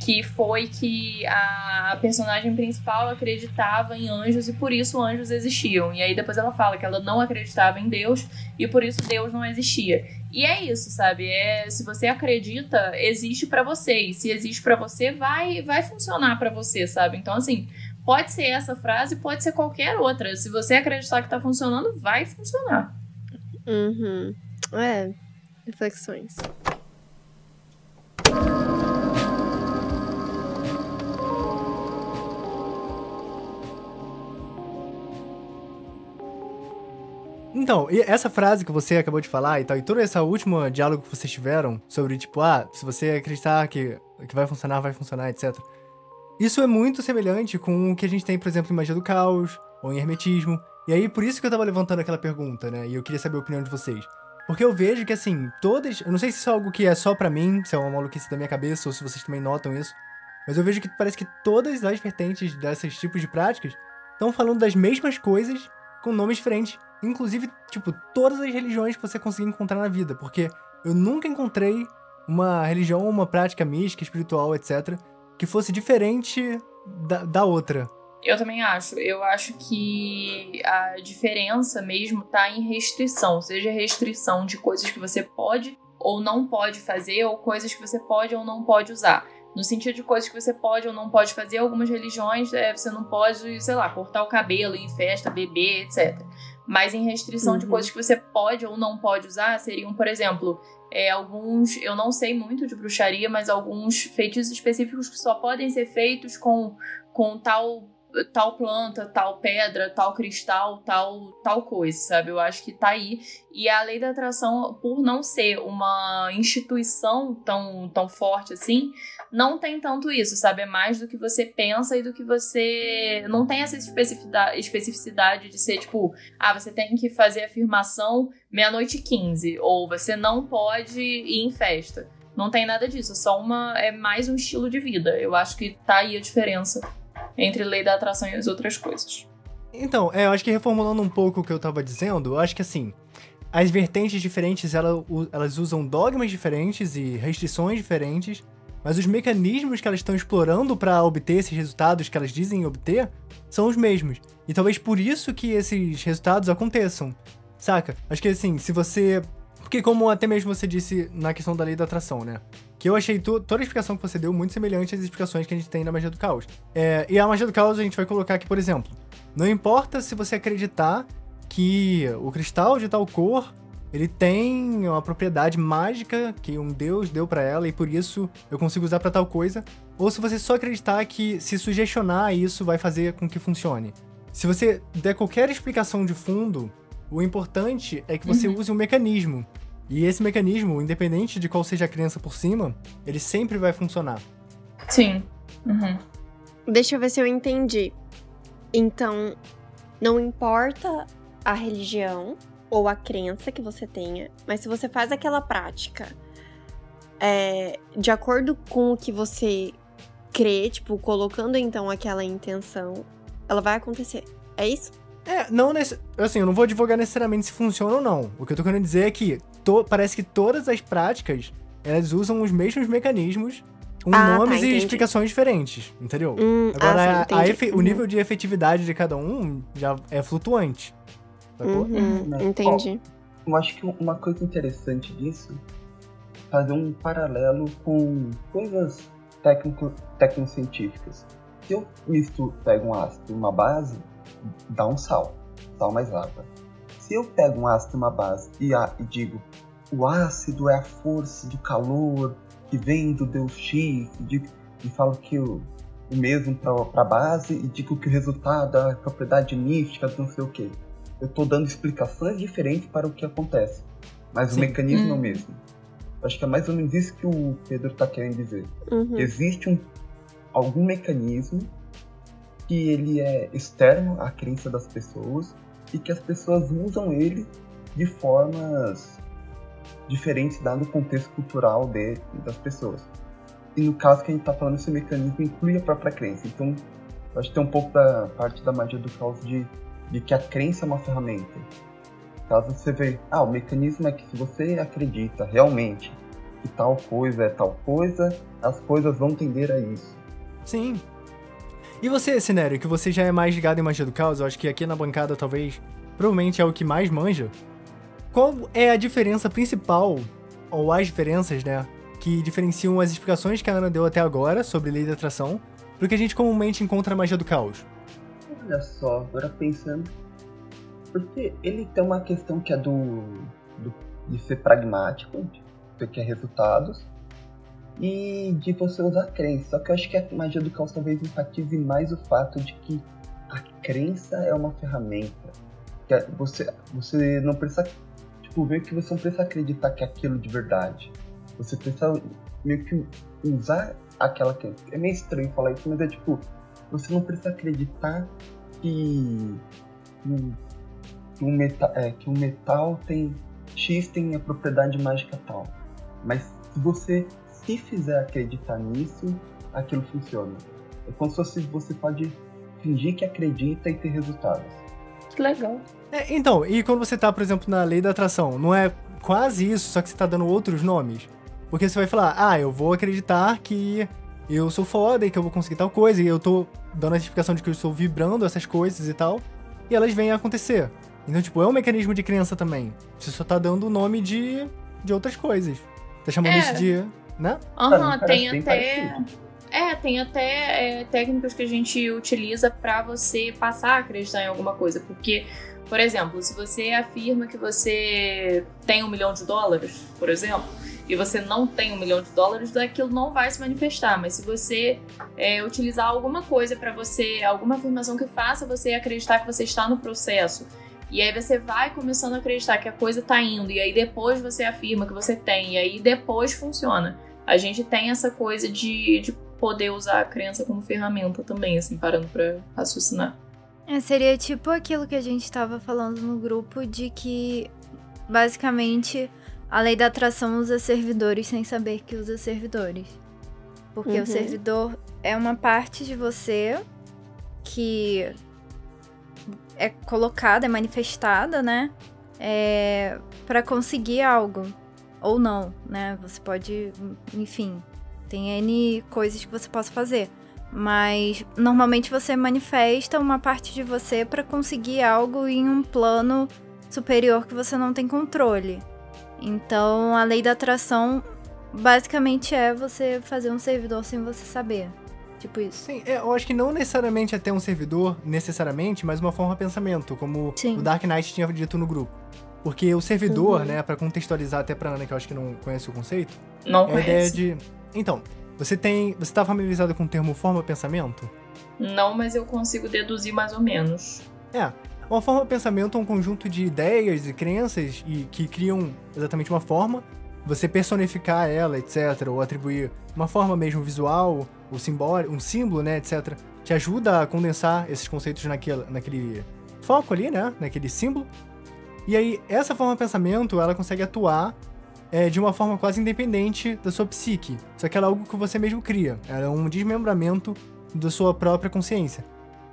que foi que a personagem principal acreditava em anjos e por isso anjos existiam. E aí depois ela fala que ela não acreditava em Deus e por isso Deus não existia. E é isso, sabe? É, se você acredita, existe pra você. E se existe pra você, vai vai funcionar pra você, sabe? Então assim, pode ser essa frase, pode ser qualquer outra. Se você acreditar que tá funcionando, vai funcionar. Uhum. É, reflexões. Então, e essa frase que você acabou de falar e tal, e todo esse último diálogo que vocês tiveram sobre, tipo, ah, se você acreditar que, que vai funcionar, vai funcionar, etc. Isso é muito semelhante com o que a gente tem, por exemplo, em Magia do Caos, ou em Hermetismo. E aí, por isso que eu tava levantando aquela pergunta, né? E eu queria saber a opinião de vocês. Porque eu vejo que, assim, todas. Eu não sei se isso é algo que é só pra mim, se é uma maluquice da minha cabeça, ou se vocês também notam isso. Mas eu vejo que parece que todas as vertentes desses tipos de práticas estão falando das mesmas coisas com nomes diferentes. Inclusive, tipo, todas as religiões que você conseguir encontrar na vida. Porque eu nunca encontrei uma religião, uma prática mística, espiritual, etc., que fosse diferente da, da outra. Eu também acho. Eu acho que a diferença mesmo tá em restrição, seja restrição de coisas que você pode ou não pode fazer, ou coisas que você pode ou não pode usar. No sentido de coisas que você pode ou não pode fazer, algumas religiões é, você não pode, sei lá, cortar o cabelo, em festa, beber, etc. Mas em restrição de Uhum. coisas que você pode ou não pode usar, seriam, por exemplo, é, alguns. Eu não sei muito de bruxaria, mas alguns feitiços específicos que só podem ser feitos com, com tal tal planta, tal pedra, tal cristal, tal tal coisa, sabe? Eu acho que tá aí. E a lei da atração, por não ser uma instituição tão, tão forte assim, não tem tanto isso, sabe? É mais do que você pensa e do que você. Não tem essa especificidade, de ser tipo, ah, você tem que fazer afirmação meia-noite e 15, ou você não pode ir em festa. Não tem nada disso, é só uma. É mais um estilo de vida. Eu acho que tá aí a diferença entre lei da atração e as outras coisas. Então, é, eu acho que reformulando um pouco o que eu tava dizendo, eu acho que assim, as vertentes diferentes, ela- u- elas usam dogmas diferentes e restrições diferentes, mas os mecanismos que elas estão explorando pra obter esses resultados que elas dizem obter são os mesmos. E talvez por isso que esses resultados aconteçam, saca? Acho que assim, se você... Porque como até mesmo você disse na questão da lei da atração, né? Que eu achei to- toda a explicação que você deu muito semelhante às explicações que a gente tem na magia do caos. É, e a magia do caos a gente vai colocar aqui, por exemplo, não importa se você acreditar que o cristal de tal cor ele tem uma propriedade mágica que um deus deu pra ela e por isso eu consigo usar pra tal coisa, ou se você só acreditar que se sugestionar isso vai fazer com que funcione. Se você der qualquer explicação de fundo, o importante é que você Uhum. use um mecanismo. E esse mecanismo, independente de qual seja a crença por cima, ele sempre vai funcionar. Sim. Uhum. Deixa eu ver se eu entendi. Então, não importa a religião ou a crença que você tenha, mas se você faz aquela prática é, de acordo com o que você crê, tipo, colocando então aquela intenção, ela vai acontecer. É isso? É, não nesse, assim, eu não vou advogar necessariamente se funciona ou não. O que eu tô querendo dizer é que to- parece que todas as práticas, elas usam os mesmos mecanismos com Ah, tá, nomes e entendi. explicações diferentes, entendeu? Hum, Agora, ah, sim, a- a efe- o Uhum. nível de efetividade de cada um já é flutuante. Sacou? Uhum, Né? entendi. Eu acho que uma coisa interessante disso fazer um paralelo com coisas técnico, tecnocientíficas. Se eu misturo, pego um ácido e uma base, dá um sal, sal mais água. Se eu pego um ácido e uma base e, a- e digo o ácido é a força do calor que vem do Deus X, e, digo, e falo que o, o mesmo para a base e digo que o resultado é a propriedade mística do não sei o que eu tô dando explicações diferentes para o que acontece. Mas Sim. o mecanismo é o Hum. mesmo. Eu acho que é mais ou menos isso que o Pedro tá querendo dizer. Uhum. Existe um, algum mecanismo que ele é externo à crença das pessoas e que as pessoas usam ele de formas diferentes dado o contexto cultural de, das pessoas. E no caso que a gente tá falando, esse mecanismo inclui a própria crença. Então, acho que tem um pouco da parte da magia do caos de, de que a crença é uma ferramenta. Caso você vê, ah, o mecanismo é que se você acredita realmente que tal coisa é tal coisa, as coisas vão tender a isso. Sim. E você, Cinério, que você já é mais ligado em magia do caos, eu acho que aqui na bancada talvez, provavelmente é o que mais manja. Qual é a diferença principal, ou as diferenças, né, que diferenciam as explicações que a Ana deu até agora sobre lei da atração do que a gente comumente encontra na magia do caos? Olha só, agora pensando. Porque ele tem uma questão que é do, do- de ser pragmático, de quer resultados, e de você usar crença. Só que eu acho que a magia do caos talvez enfatize mais o fato de que a crença é uma ferramenta. Que é- você, você não precisa. Tipo, ver que você não precisa acreditar que é aquilo de verdade. Você precisa meio que usar aquela crença. É meio estranho falar isso, mas é tipo, você não precisa acreditar que, que, que um, metal, é, que um metal tem. X tem a propriedade mágica tal. Mas se você se fizer acreditar nisso, aquilo funciona. É como se fosse- você pode fingir que acredita e ter resultados. Que legal. É, então, e quando você tá, por exemplo, na lei da atração, não é quase isso, só que você tá dando outros nomes? Porque você vai falar, ah, eu vou acreditar que eu sou foda e que eu vou conseguir tal coisa, e eu tô dando a explicação de que eu estou vibrando essas coisas e tal, e elas vêm a acontecer. Então, tipo, é um mecanismo de crença também. Você só tá dando o nome de, de outras coisas. Tá chamando É. isso de. né? Aham, parece tem até. parecido. É, tem até é, técnicas que a gente utiliza pra você passar a acreditar em alguma coisa. Porque, por exemplo, se você afirma que você tem um milhão de dólares, por exemplo, e você não tem um milhão de dólares, aquilo não vai se manifestar. Mas se você é, utilizar alguma coisa pra você, alguma afirmação que faça você acreditar que você está no processo. E aí você vai começando a acreditar que a coisa tá indo, e aí depois você afirma que você tem, e aí depois funciona a gente tem essa coisa de, de poder usar a crença como ferramenta também, assim, parando pra raciocinar. É, seria tipo aquilo que a gente estava falando no grupo de que basicamente a lei da atração usa servidores sem saber que usa servidores. Porque Uhum. o servidor é uma parte de você que é colocada, é manifestada, né? É, para conseguir algo. Ou não, né? Você pode, enfim, tem N coisas que você possa fazer. Mas normalmente você manifesta uma parte de você para conseguir algo em um plano superior que você não tem controle. Então a lei da atração basicamente é você fazer um servidor sem você saber. Tipo isso. Sim, é, eu acho que não necessariamente até um servidor, necessariamente, mas uma forma de pensamento, como Sim. o Dark Knight tinha dito no grupo. Porque o servidor, Uhum. né, pra contextualizar até pra Ana, que eu acho que não conhece o conceito, Não é a ideia conhece. de. Então, você tem. Você tá familiarizado com o termo forma-pensamento? Não, mas eu consigo deduzir mais ou menos. É. Uma forma pensamento é um conjunto de ideias e crenças e que criam exatamente uma forma. Você personificar ela, etc. Ou atribuir uma forma mesmo visual, ou simbólico, um símbolo, né, etc. Te ajuda a condensar esses conceitos naquele, naquele foco ali, né? Naquele símbolo. E aí, essa forma pensamento, ela consegue atuar é, de uma forma quase independente da sua psique. Só que ela é algo que você mesmo cria. Ela é um desmembramento da sua própria consciência.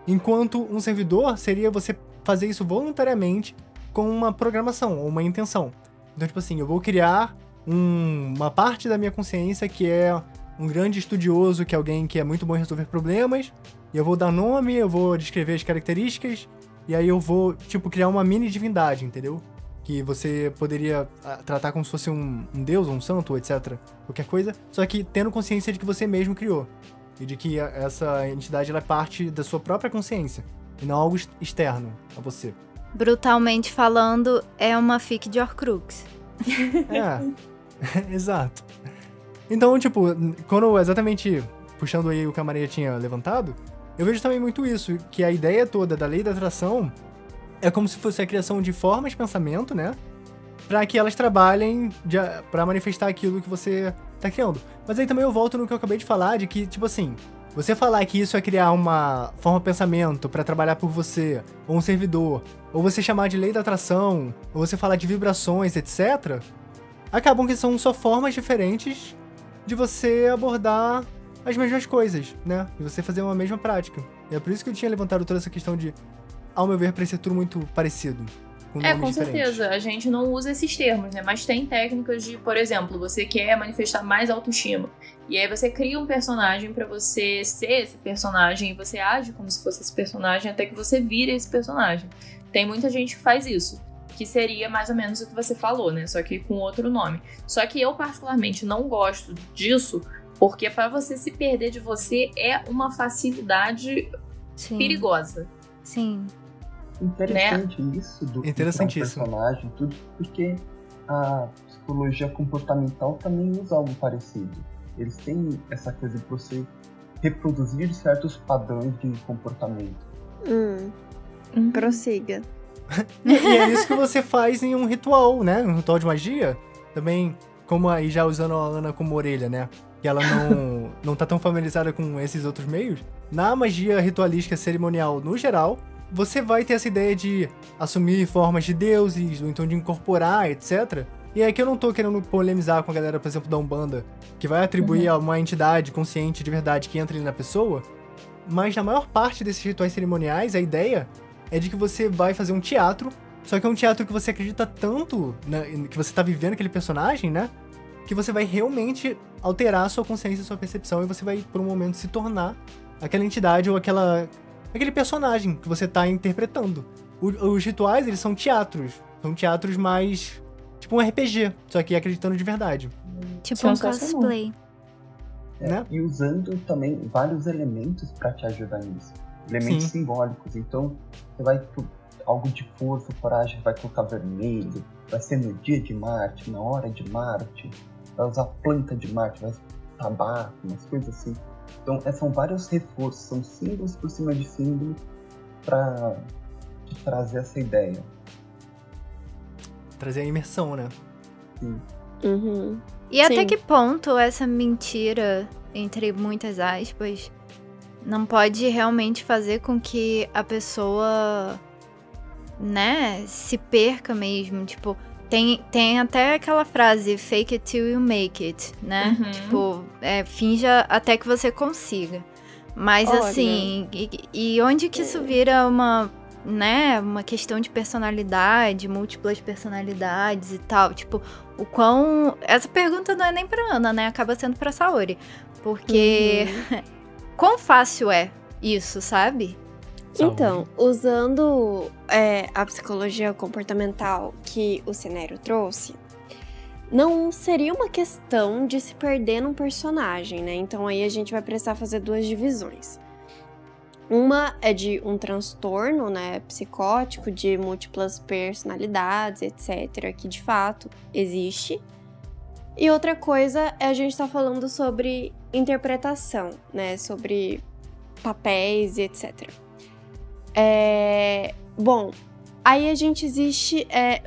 Enquanto um servidor seria você fazer isso voluntariamente com uma programação ou uma intenção. Então, tipo assim, eu vou criar um- uma parte da minha consciência que é um grande estudioso, que é alguém que é muito bom em resolver problemas, e eu vou dar nome, eu vou descrever as características, e aí eu vou, tipo, criar uma mini divindade, entendeu? Que você poderia ah, tratar como se fosse um, um deus, um santo, etc. Qualquer coisa, só que tendo consciência de que você mesmo criou. E de que essa entidade é parte da sua própria consciência, e não algo ex- externo a você. Brutalmente falando, é uma fic de Horcrux. É, exato. Então, tipo, quando exatamente puxando aí o que a Maria tinha levantado, eu vejo também muito isso, que a ideia toda da lei da atração é como se fosse a criação de formas de pensamento, né? Pra que elas trabalhem pra manifestar aquilo que você tá criando. Mas aí também eu volto no que eu acabei de falar, de que, tipo assim, você falar que isso é criar uma forma de pensamento pra trabalhar por você, ou um servidor, ou você chamar de lei da atração, ou você falar de vibrações, etc., acabam que são só formas diferentes de você abordar as mesmas coisas, né? De você fazer uma mesma prática. E é por isso que eu tinha levantado toda essa questão de, ao meu ver, parecer tudo muito parecido. Com É, com diferentes. certeza. A gente não usa esses termos, né? Mas tem técnicas de, por exemplo, você quer manifestar mais autoestima. E aí você cria um personagem pra você ser esse personagem e você age como se fosse esse personagem até que você vire esse personagem. Tem muita gente que faz isso. Que seria mais ou menos o que você falou, né? Só que com outro nome. Só que eu, particularmente, não gosto disso, porque pra você se perder de você é uma facilidade Sim. perigosa. Sim. Interessante isso do Interessantíssimo. personagem, tudo, porque a psicologia comportamental também usa algo parecido. Eles têm essa coisa de você reproduzir certos padrões de comportamento. Hum, prossiga. E, e é isso que você faz em um ritual, né? Um ritual de magia. Também, como aí já usando a Ana como orelha, né? Que ela não, não tá tão familiarizada com esses outros meios. Na magia ritualística cerimonial no geral, você vai ter essa ideia de assumir formas de deuses, ou então de incorporar, etc. E aqui eu não tô querendo polemizar com a galera, por exemplo, da Umbanda, que vai atribuir a uma entidade consciente de verdade que entra ali na pessoa. Mas na maior parte desses rituais cerimoniais, a ideia é de que você vai fazer um teatro, só que é um teatro que você acredita tanto na- que você tá vivendo aquele personagem, né? Que você vai realmente alterar a sua consciência, a sua percepção, e você vai, por um momento, se tornar aquela entidade ou aquela aquele personagem que você tá interpretando. O- os rituais, eles são teatros. São teatros mais. Tipo um RPG, só que acreditando de verdade. Tipo um Sensacional. cosplay. É, Né? E usando também vários elementos para te ajudar nisso. Elementos Sim. simbólicos. Então, você vai pro- algo de força, coragem, vai colocar vermelho, vai ser no dia de Marte, na hora de Marte, vai usar planta de Marte, vai usar tabaco, umas coisas assim. Então, é, são vários reforços, são símbolos por cima de símbolo para trazer essa ideia. Trazer a imersão, né? Uhum. E até Sim. que ponto essa mentira, entre muitas aspas, não pode realmente fazer com que a pessoa, né, se perca mesmo? Tipo, tem, tem até aquela frase, fake it till you make it, né? Uhum. Tipo, é, finja até que você consiga. Mas Olha. assim, e, e onde que isso vira uma, né, uma questão de personalidade, múltiplas personalidades e tal? Tipo, o quão. Essa pergunta não é nem pra Ana, né? Acaba sendo pra Saori. Porque quão fácil é isso, sabe? Saúde. Então, usando é, a psicologia comportamental que o Cenário trouxe, não seria uma questão de se perder num personagem, né? Então aí a gente vai precisar fazer duas divisões. Uma é de um transtorno, né, psicótico, de múltiplas personalidades, etc., que de fato existe. E outra coisa é a gente estar tá falando sobre interpretação, né, sobre papéis e etc. É, bom, aí a gente existe. É,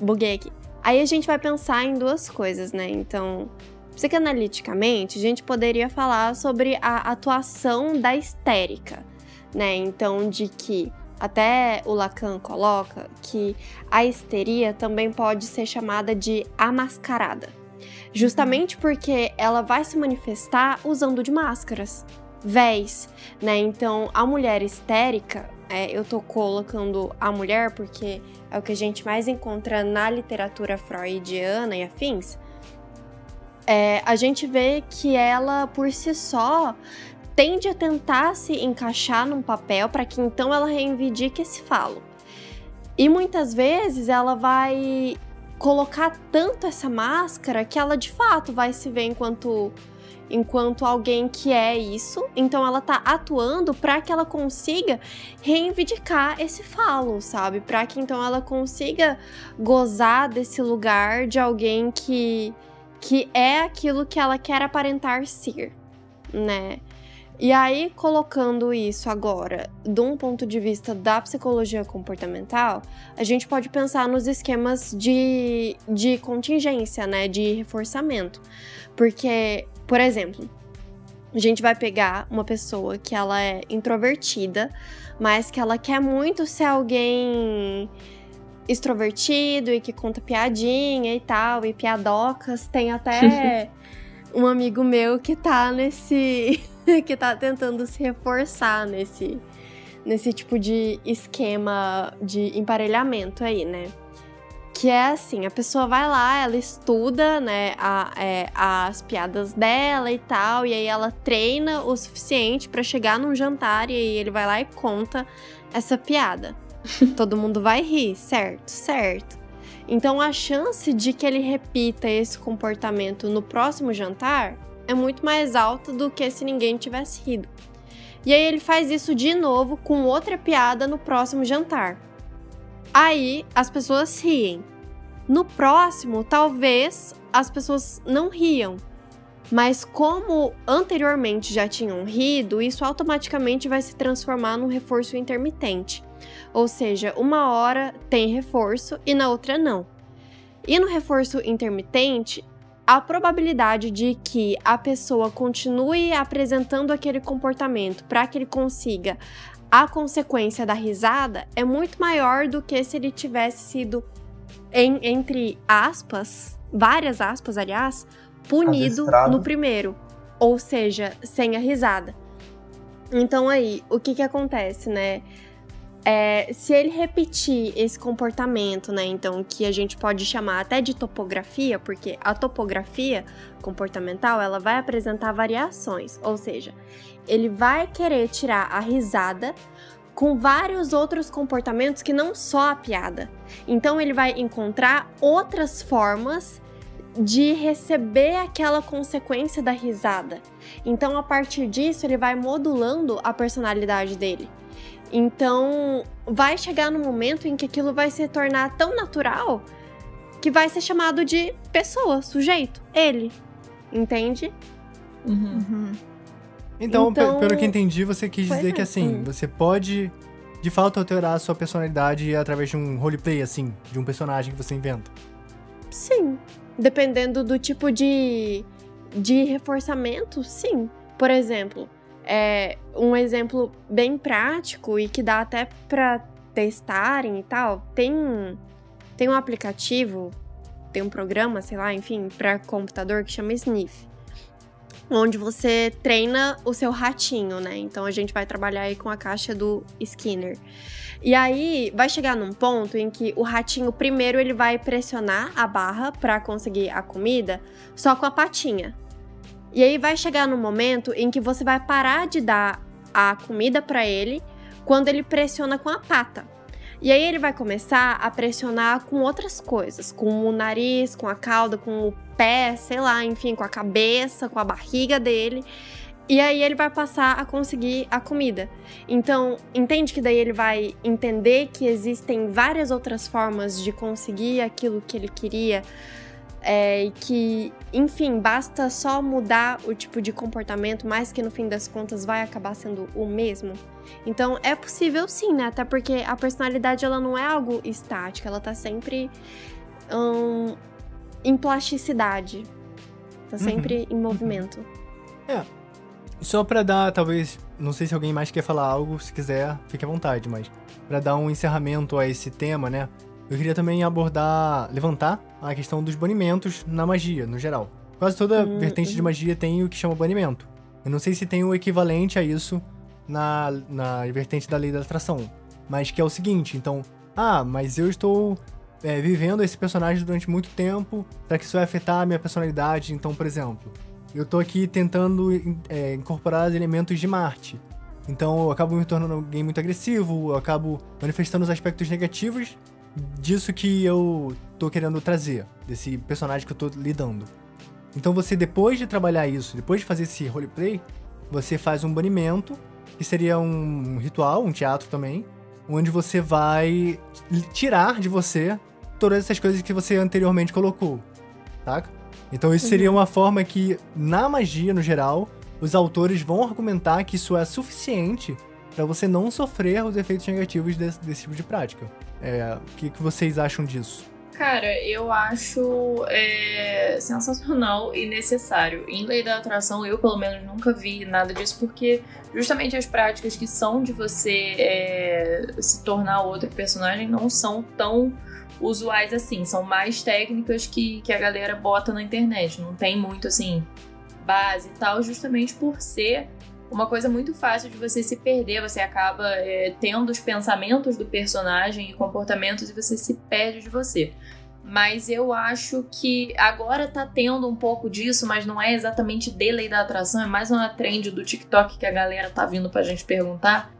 buguei aqui. Aí a gente vai pensar em duas coisas, né? Então, Psicanaliticamente, a gente poderia falar sobre a atuação da histérica, né? Então, de que até o Lacan coloca que a histeria também pode ser chamada de amascarada, justamente porque ela vai se manifestar usando de máscaras, véis, né? Então, a mulher histérica, é, eu tô colocando a mulher porque é o que a gente mais encontra na literatura freudiana e afins é, a gente vê que ela, por si só, tende a tentar se encaixar num papel para que então ela reivindique esse falo. E muitas vezes ela vai colocar tanto essa máscara que ela de fato vai se ver enquanto enquanto alguém que é isso. Então ela tá atuando para que ela consiga reivindicar esse falo, sabe? Para que então ela consiga gozar desse lugar de alguém que que é aquilo que ela quer aparentar ser, né? E aí, colocando isso agora de um ponto de vista da psicologia comportamental, a gente pode pensar nos esquemas de, de contingência, né? De reforçamento. Porque, por exemplo, a gente vai pegar uma pessoa que ela é introvertida, mas que ela quer muito ser alguém extrovertido e que conta piadinha e tal, e piadocas. Tem até um amigo meu que tá nesse. que tá tentando se reforçar nesse, nesse tipo de esquema de emparelhamento aí, né? Que é assim, a pessoa vai lá, ela estuda, né, a, é, as piadas dela e tal, e aí ela treina o suficiente para chegar num jantar e aí ele vai lá e conta essa piada. Todo mundo vai rir, certo? Certo. Então a chance de que ele repita esse comportamento no próximo jantar é muito mais alta do que se ninguém tivesse rido. E aí ele faz isso de novo com outra piada no próximo jantar. Aí as pessoas riem. No próximo, talvez as pessoas não riam. Mas como anteriormente já tinham rido, isso automaticamente vai se transformar num reforço intermitente. Ou seja, uma hora tem reforço e na outra não. E no reforço intermitente, a probabilidade de que a pessoa continue apresentando aquele comportamento para que ele consiga a consequência da risada é muito maior do que se ele tivesse sido, em, entre aspas, várias aspas, aliás, punido Adestrado. no primeiro, ou seja, sem a risada. Então aí, o que que acontece, né? É, se ele repetir esse comportamento, né, então que a gente pode chamar até de topografia, porque a topografia comportamental ela vai apresentar variações, ou seja, ele vai querer tirar a risada com vários outros comportamentos que não só a piada. Então ele vai encontrar outras formas de receber aquela consequência da risada. Então a partir disso ele vai modulando a personalidade dele. Então, vai chegar no momento em que aquilo vai se tornar tão natural que vai ser chamado de pessoa, sujeito, ele. Entende? Uhum. Uhum. Então, então, pelo que entendi, você quis dizer é. que assim, hum. você pode de fato alterar a sua personalidade através de um roleplay, assim, de um personagem que você inventa. Sim. Dependendo do tipo de, de reforçamento, sim. Por exemplo, é, um exemplo bem prático e que dá até para testarem e tal, tem, tem um aplicativo, tem um programa, sei lá, enfim, para computador que chama Sniff. Onde você treina o seu ratinho, né? Então a gente vai trabalhar aí com a caixa do Skinner. E aí vai chegar num ponto em que o ratinho primeiro ele vai pressionar a barra para conseguir a comida só com a patinha. E aí vai chegar no momento em que você vai parar de dar a comida para ele quando ele pressiona com a pata. E aí ele vai começar a pressionar com outras coisas, com o nariz, com a cauda, com o pé, sei lá, enfim, com a cabeça, com a barriga dele. E aí ele vai passar a conseguir a comida. Então, entende que daí ele vai entender que existem várias outras formas de conseguir aquilo que ele queria. É, e que, enfim, basta só mudar o tipo de comportamento, mas que no fim das contas vai acabar sendo o mesmo. Então é possível sim, né? Até porque a personalidade ela não é algo estático, ela tá sempre hum, em plasticidade. Tá sempre em movimento. É. Só pra dar, talvez, não sei se alguém mais quer falar algo, se quiser, fique à vontade, mas pra dar um encerramento a esse tema, né? Eu queria também abordar, levantar a questão dos banimentos na magia, no geral. Quase toda Hum, vertente de uhum. magia tem o que chama banimento. Eu não sei se tem o equivalente a isso na, na vertente da lei da atração. Mas que é o seguinte, então, ah, mas eu estou é, vivendo esse personagem durante muito tempo, será que isso vai afetar a minha personalidade? Então, por exemplo, eu tô aqui tentando é, incorporar os elementos de Marte. Então eu acabo me tornando alguém muito agressivo, eu acabo manifestando os aspectos negativos disso que eu tô querendo trazer, desse personagem que eu tô lidando. Então você, depois de trabalhar isso, depois de fazer esse roleplay, você faz um banimento, que seria um ritual, um teatro também, onde você vai tirar de você todas essas coisas que você anteriormente colocou, saca? Então isso seria uma forma que, na magia no geral, os autores vão argumentar que isso é suficiente para você não sofrer os efeitos negativos desse, desse tipo de prática. É, o que, que vocês acham disso? Cara, eu acho é, sensacional e necessário. Em Lei da Atração, eu pelo menos nunca vi nada disso, porque justamente as práticas que são de você é, se tornar outro personagem não são tão usuais assim. São mais técnicas que, que a galera bota na internet. Não tem muito assim base e tal, justamente por ser uma coisa muito fácil de você se perder. Você acaba é, tendo os pensamentos do personagem e comportamentos e você se perde de você. Mas eu acho que agora tá tendo um pouco disso, mas não é exatamente de lei da atração, é mais uma trend do TikTok que a galera tá vindo pra gente perguntar,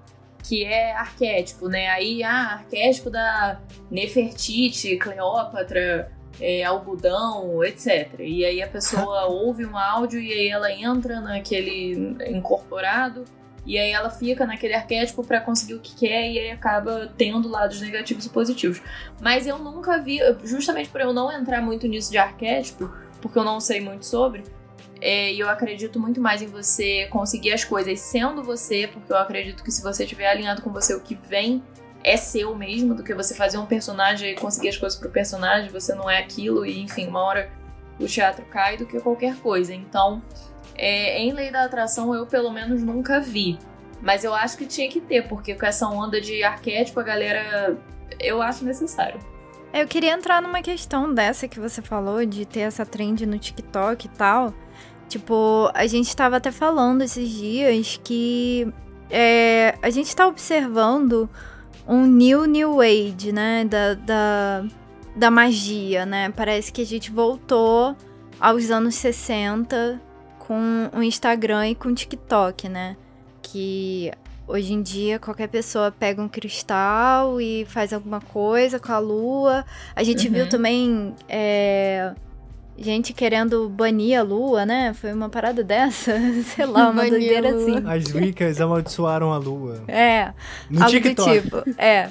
que é arquétipo, né? Aí, ah, arquétipo da Nefertiti, Cleópatra, é, algodão, etc. E aí a pessoa ouve um áudio e aí ela entra naquele incorporado e aí ela fica naquele arquétipo pra conseguir o que quer e aí acaba tendo lados negativos e positivos. Mas eu nunca vi, justamente por eu não entrar muito nisso de arquétipo, porque eu não sei muito sobre, é, e eu acredito muito mais em você conseguir as coisas sendo você, porque eu acredito que se você estiver alinhado com você, o que vem é seu mesmo, do que você fazer um personagem e conseguir as coisas pro personagem, você não é aquilo, e enfim, uma hora o teatro cai do que qualquer coisa. Então, é, em Lei da Atração eu pelo menos nunca vi. Mas eu acho que tinha que ter, porque com essa onda de arquétipo, a galera. Eu acho necessário. Eu queria entrar numa questão dessa que você falou, de ter essa trend no TikTok e tal. Tipo, a gente tava até falando esses dias que é, a gente tá observando um new new age, né? Da, da, da magia, né? Parece que a gente voltou aos anos 60 com o Instagram e com o TikTok, né? Que hoje em dia qualquer pessoa pega um cristal e faz alguma coisa com a lua. A gente Uhum. viu também é, gente querendo banir a lua, né? Foi uma parada dessa, sei lá, uma doideira assim. As Wiccas amaldiçoaram a lua. É, No algo TikTok. do tipo. É.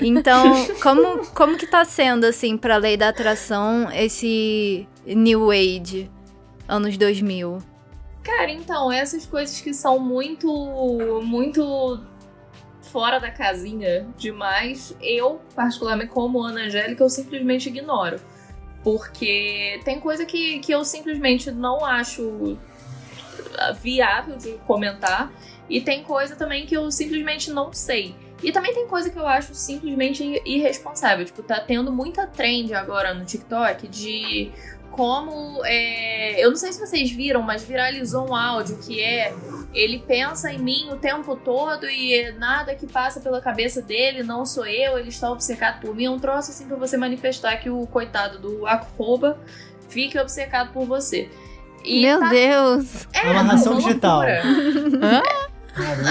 Então, como, como que tá sendo, assim, pra lei da atração, esse New Age, anos 2000? Cara, então, essas coisas que são muito, muito fora da casinha demais, eu, particularmente como Ana Angélica, eu simplesmente ignoro. Porque tem coisa que, que eu simplesmente não acho ah, viável de comentar. E tem coisa também que eu simplesmente não sei. E também tem coisa que eu acho simplesmente irresponsável. Tipo, tá tendo muita trend agora no TikTok de como. é, Eu não sei se vocês viram, mas viralizou um áudio que é. Ele pensa em mim o tempo todo e nada que passa pela cabeça dele não sou eu, ele está obcecado por mim. É um troço assim pra você manifestar que o coitado do arroba fique obcecado por você. E Meu tá- Deus! É, Amarração uma digital.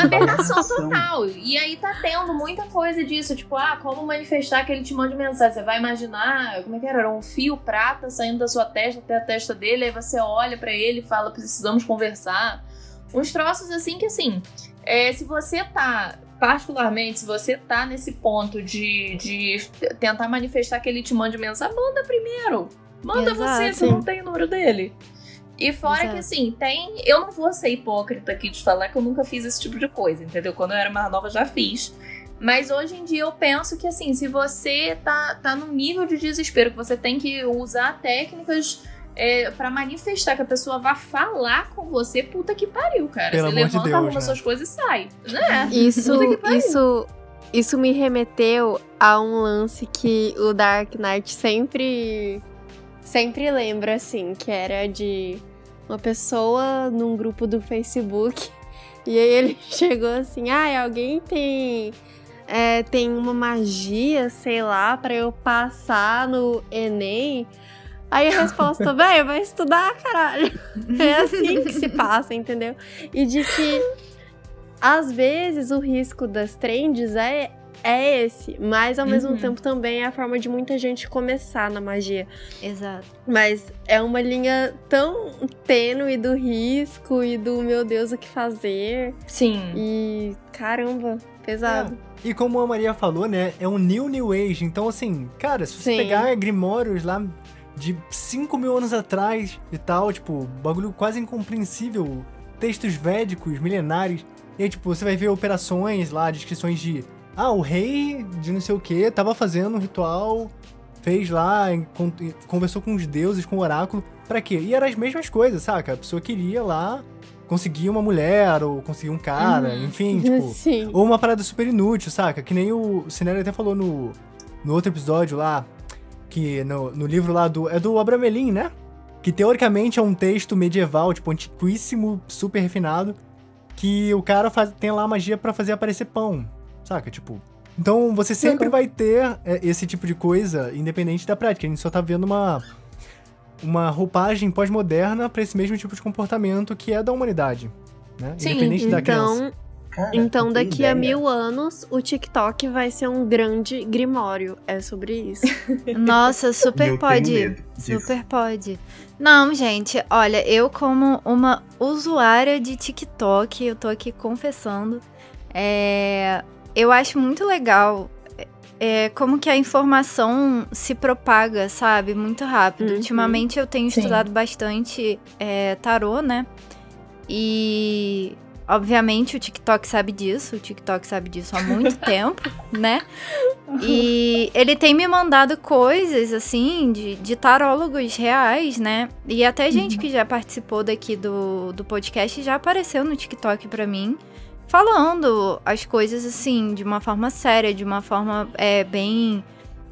Aberração total. E aí tá tendo muita coisa disso. Tipo, ah, como manifestar que ele te manda mensagem. Você vai imaginar, como é que era? Era um fio prata saindo da sua testa até a testa dele. Aí você olha pra ele e fala, precisamos conversar. Uns troços assim que, assim, é, se você tá, particularmente, se você tá nesse ponto de, de tentar manifestar que ele te mande mensagem, manda primeiro. Manda Exato. você, se não tem o número dele. E fora Exato. que, assim, tem. Eu não vou ser hipócrita aqui de falar que eu nunca fiz esse tipo de coisa, entendeu? Quando eu era mais nova, já fiz. Mas hoje em dia eu penso que, assim, se você tá, tá num nível de desespero que você tem que usar técnicas é, para manifestar que a pessoa vá falar com você, puta que pariu, cara. Pelo você amor de levanta, Deus, arruma né? suas coisas e sai. Né? Isso, Puta que pariu. isso, isso me remeteu a um lance que o Dark Knight sempre, sempre lembra, assim, que era de uma pessoa num grupo do Facebook e aí ele chegou assim, ah, alguém tem é, tem uma magia, sei lá, pra eu passar no Enem. Aí a resposta, velho, vai estudar, caralho. É assim que se passa, entendeu? E de que às vezes o risco das trends é, é esse, mas ao mesmo Uhum. tempo também é a forma de muita gente começar na magia. Exato. Mas é uma linha tão tênue do risco e do meu Deus, o que fazer. Sim. E caramba, pesado. E como a Maria falou, né, é um new New Age. Então, assim, cara, se você Sim. pegar Grimórios lá de 5 mil anos atrás e tal, tipo, bagulho quase incompreensível, textos védicos, milenares, e aí, tipo, você vai ver operações lá, descrições de, ah, o rei de não sei o que tava fazendo um ritual, fez lá, conversou com os deuses, com o oráculo, pra quê? E eram as mesmas coisas, saca? A pessoa queria lá conseguir uma mulher, ou conseguir um cara, Uhum. enfim, tipo... Sim. Ou uma parada super inútil, saca? Que nem o Cinelli até falou no, no outro episódio lá, que no, no livro lá do. É do Abramelin, né? Que teoricamente é um texto medieval, tipo, antiquíssimo, super refinado, que o cara faz, tem lá magia pra fazer aparecer pão, saca? Tipo. Então você sempre vai ter é, esse tipo de coisa, independente da prática. A gente só tá vendo uma. Uma roupagem pós-moderna pra esse mesmo tipo de comportamento que é da humanidade. Né? Sim, Independente da criança. Então, Cara, então daqui a ideia. mil anos, o TikTok vai ser um grande grimório. É sobre isso. Nossa, super Eu tenho pode. Super pode. Não, gente, olha, eu como uma usuária de TikTok, eu tô aqui confessando, é, eu acho muito legal é, como que a informação se propaga, sabe? Muito rápido. Uhum. Ultimamente eu tenho Sim. estudado bastante é, tarô, né? E obviamente o TikTok sabe disso, o TikTok sabe disso há muito tempo, né? E ele tem me mandado coisas, assim, de, de tarólogos reais, né? E até gente que já participou daqui do, do podcast já apareceu no TikTok pra mim, falando as coisas, assim, de uma forma séria, de uma forma é, bem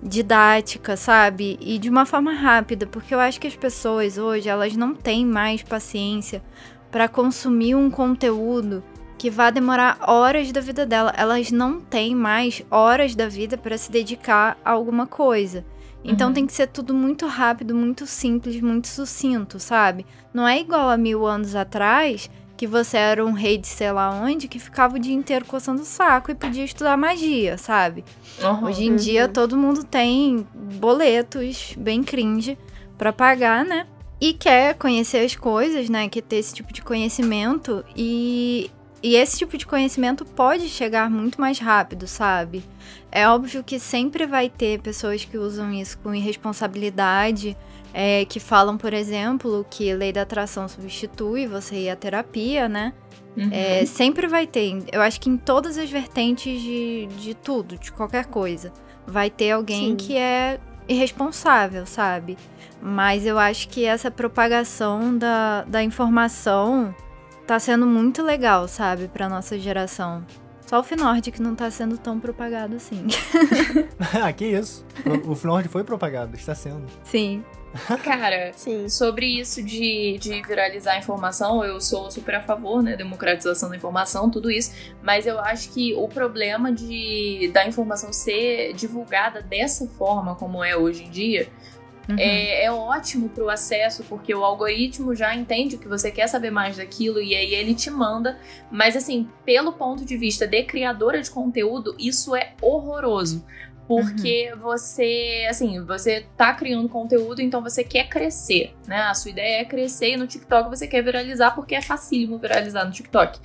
didática, sabe? E de uma forma rápida, porque eu acho que as pessoas hoje, elas não têm mais paciência pra consumir um conteúdo que vai demorar horas da vida dela. Elas não têm mais horas da vida para se dedicar a alguma coisa. Então Uhum. tem que ser tudo muito rápido, muito simples, muito sucinto, sabe? Não é igual a mil anos atrás que você era um rei de sei lá onde que ficava o dia inteiro coçando o saco e podia estudar magia, sabe? Uhum. Hoje em dia Uhum. todo mundo tem boletos bem cringe pra pagar, né? E quer conhecer as coisas, né? Quer ter esse tipo de conhecimento e e esse tipo de conhecimento pode chegar muito mais rápido, sabe? É óbvio que sempre vai ter pessoas que usam isso com irresponsabilidade, é, que falam, por exemplo, que lei da atração substitui você ir à terapia, né? Uhum. É, sempre vai ter. Eu acho que em todas as vertentes de, de tudo, de qualquer coisa, vai ter alguém Sim. que é irresponsável, sabe? Mas eu acho que essa propagação da, da informação tá sendo muito legal, sabe, pra nossa geração. Só o Finord que não tá sendo tão propagado assim. ah, que isso. O Fnord foi propagado, está sendo. Sim. Cara, Sim. sobre isso de, de viralizar a informação, eu sou super a favor, né? Democratização da informação, tudo isso. Mas eu acho que o problema de da informação ser divulgada dessa forma como é hoje em dia Uhum. é, é ótimo pro acesso, porque o algoritmo já entende que você quer saber mais daquilo e aí ele te manda. Mas assim, pelo ponto de vista de criadora de conteúdo, isso é horroroso. Porque você, assim, você tá criando conteúdo, então você quer crescer, né? A sua ideia é crescer e no TikTok você quer viralizar porque é facílimo viralizar no TikTok.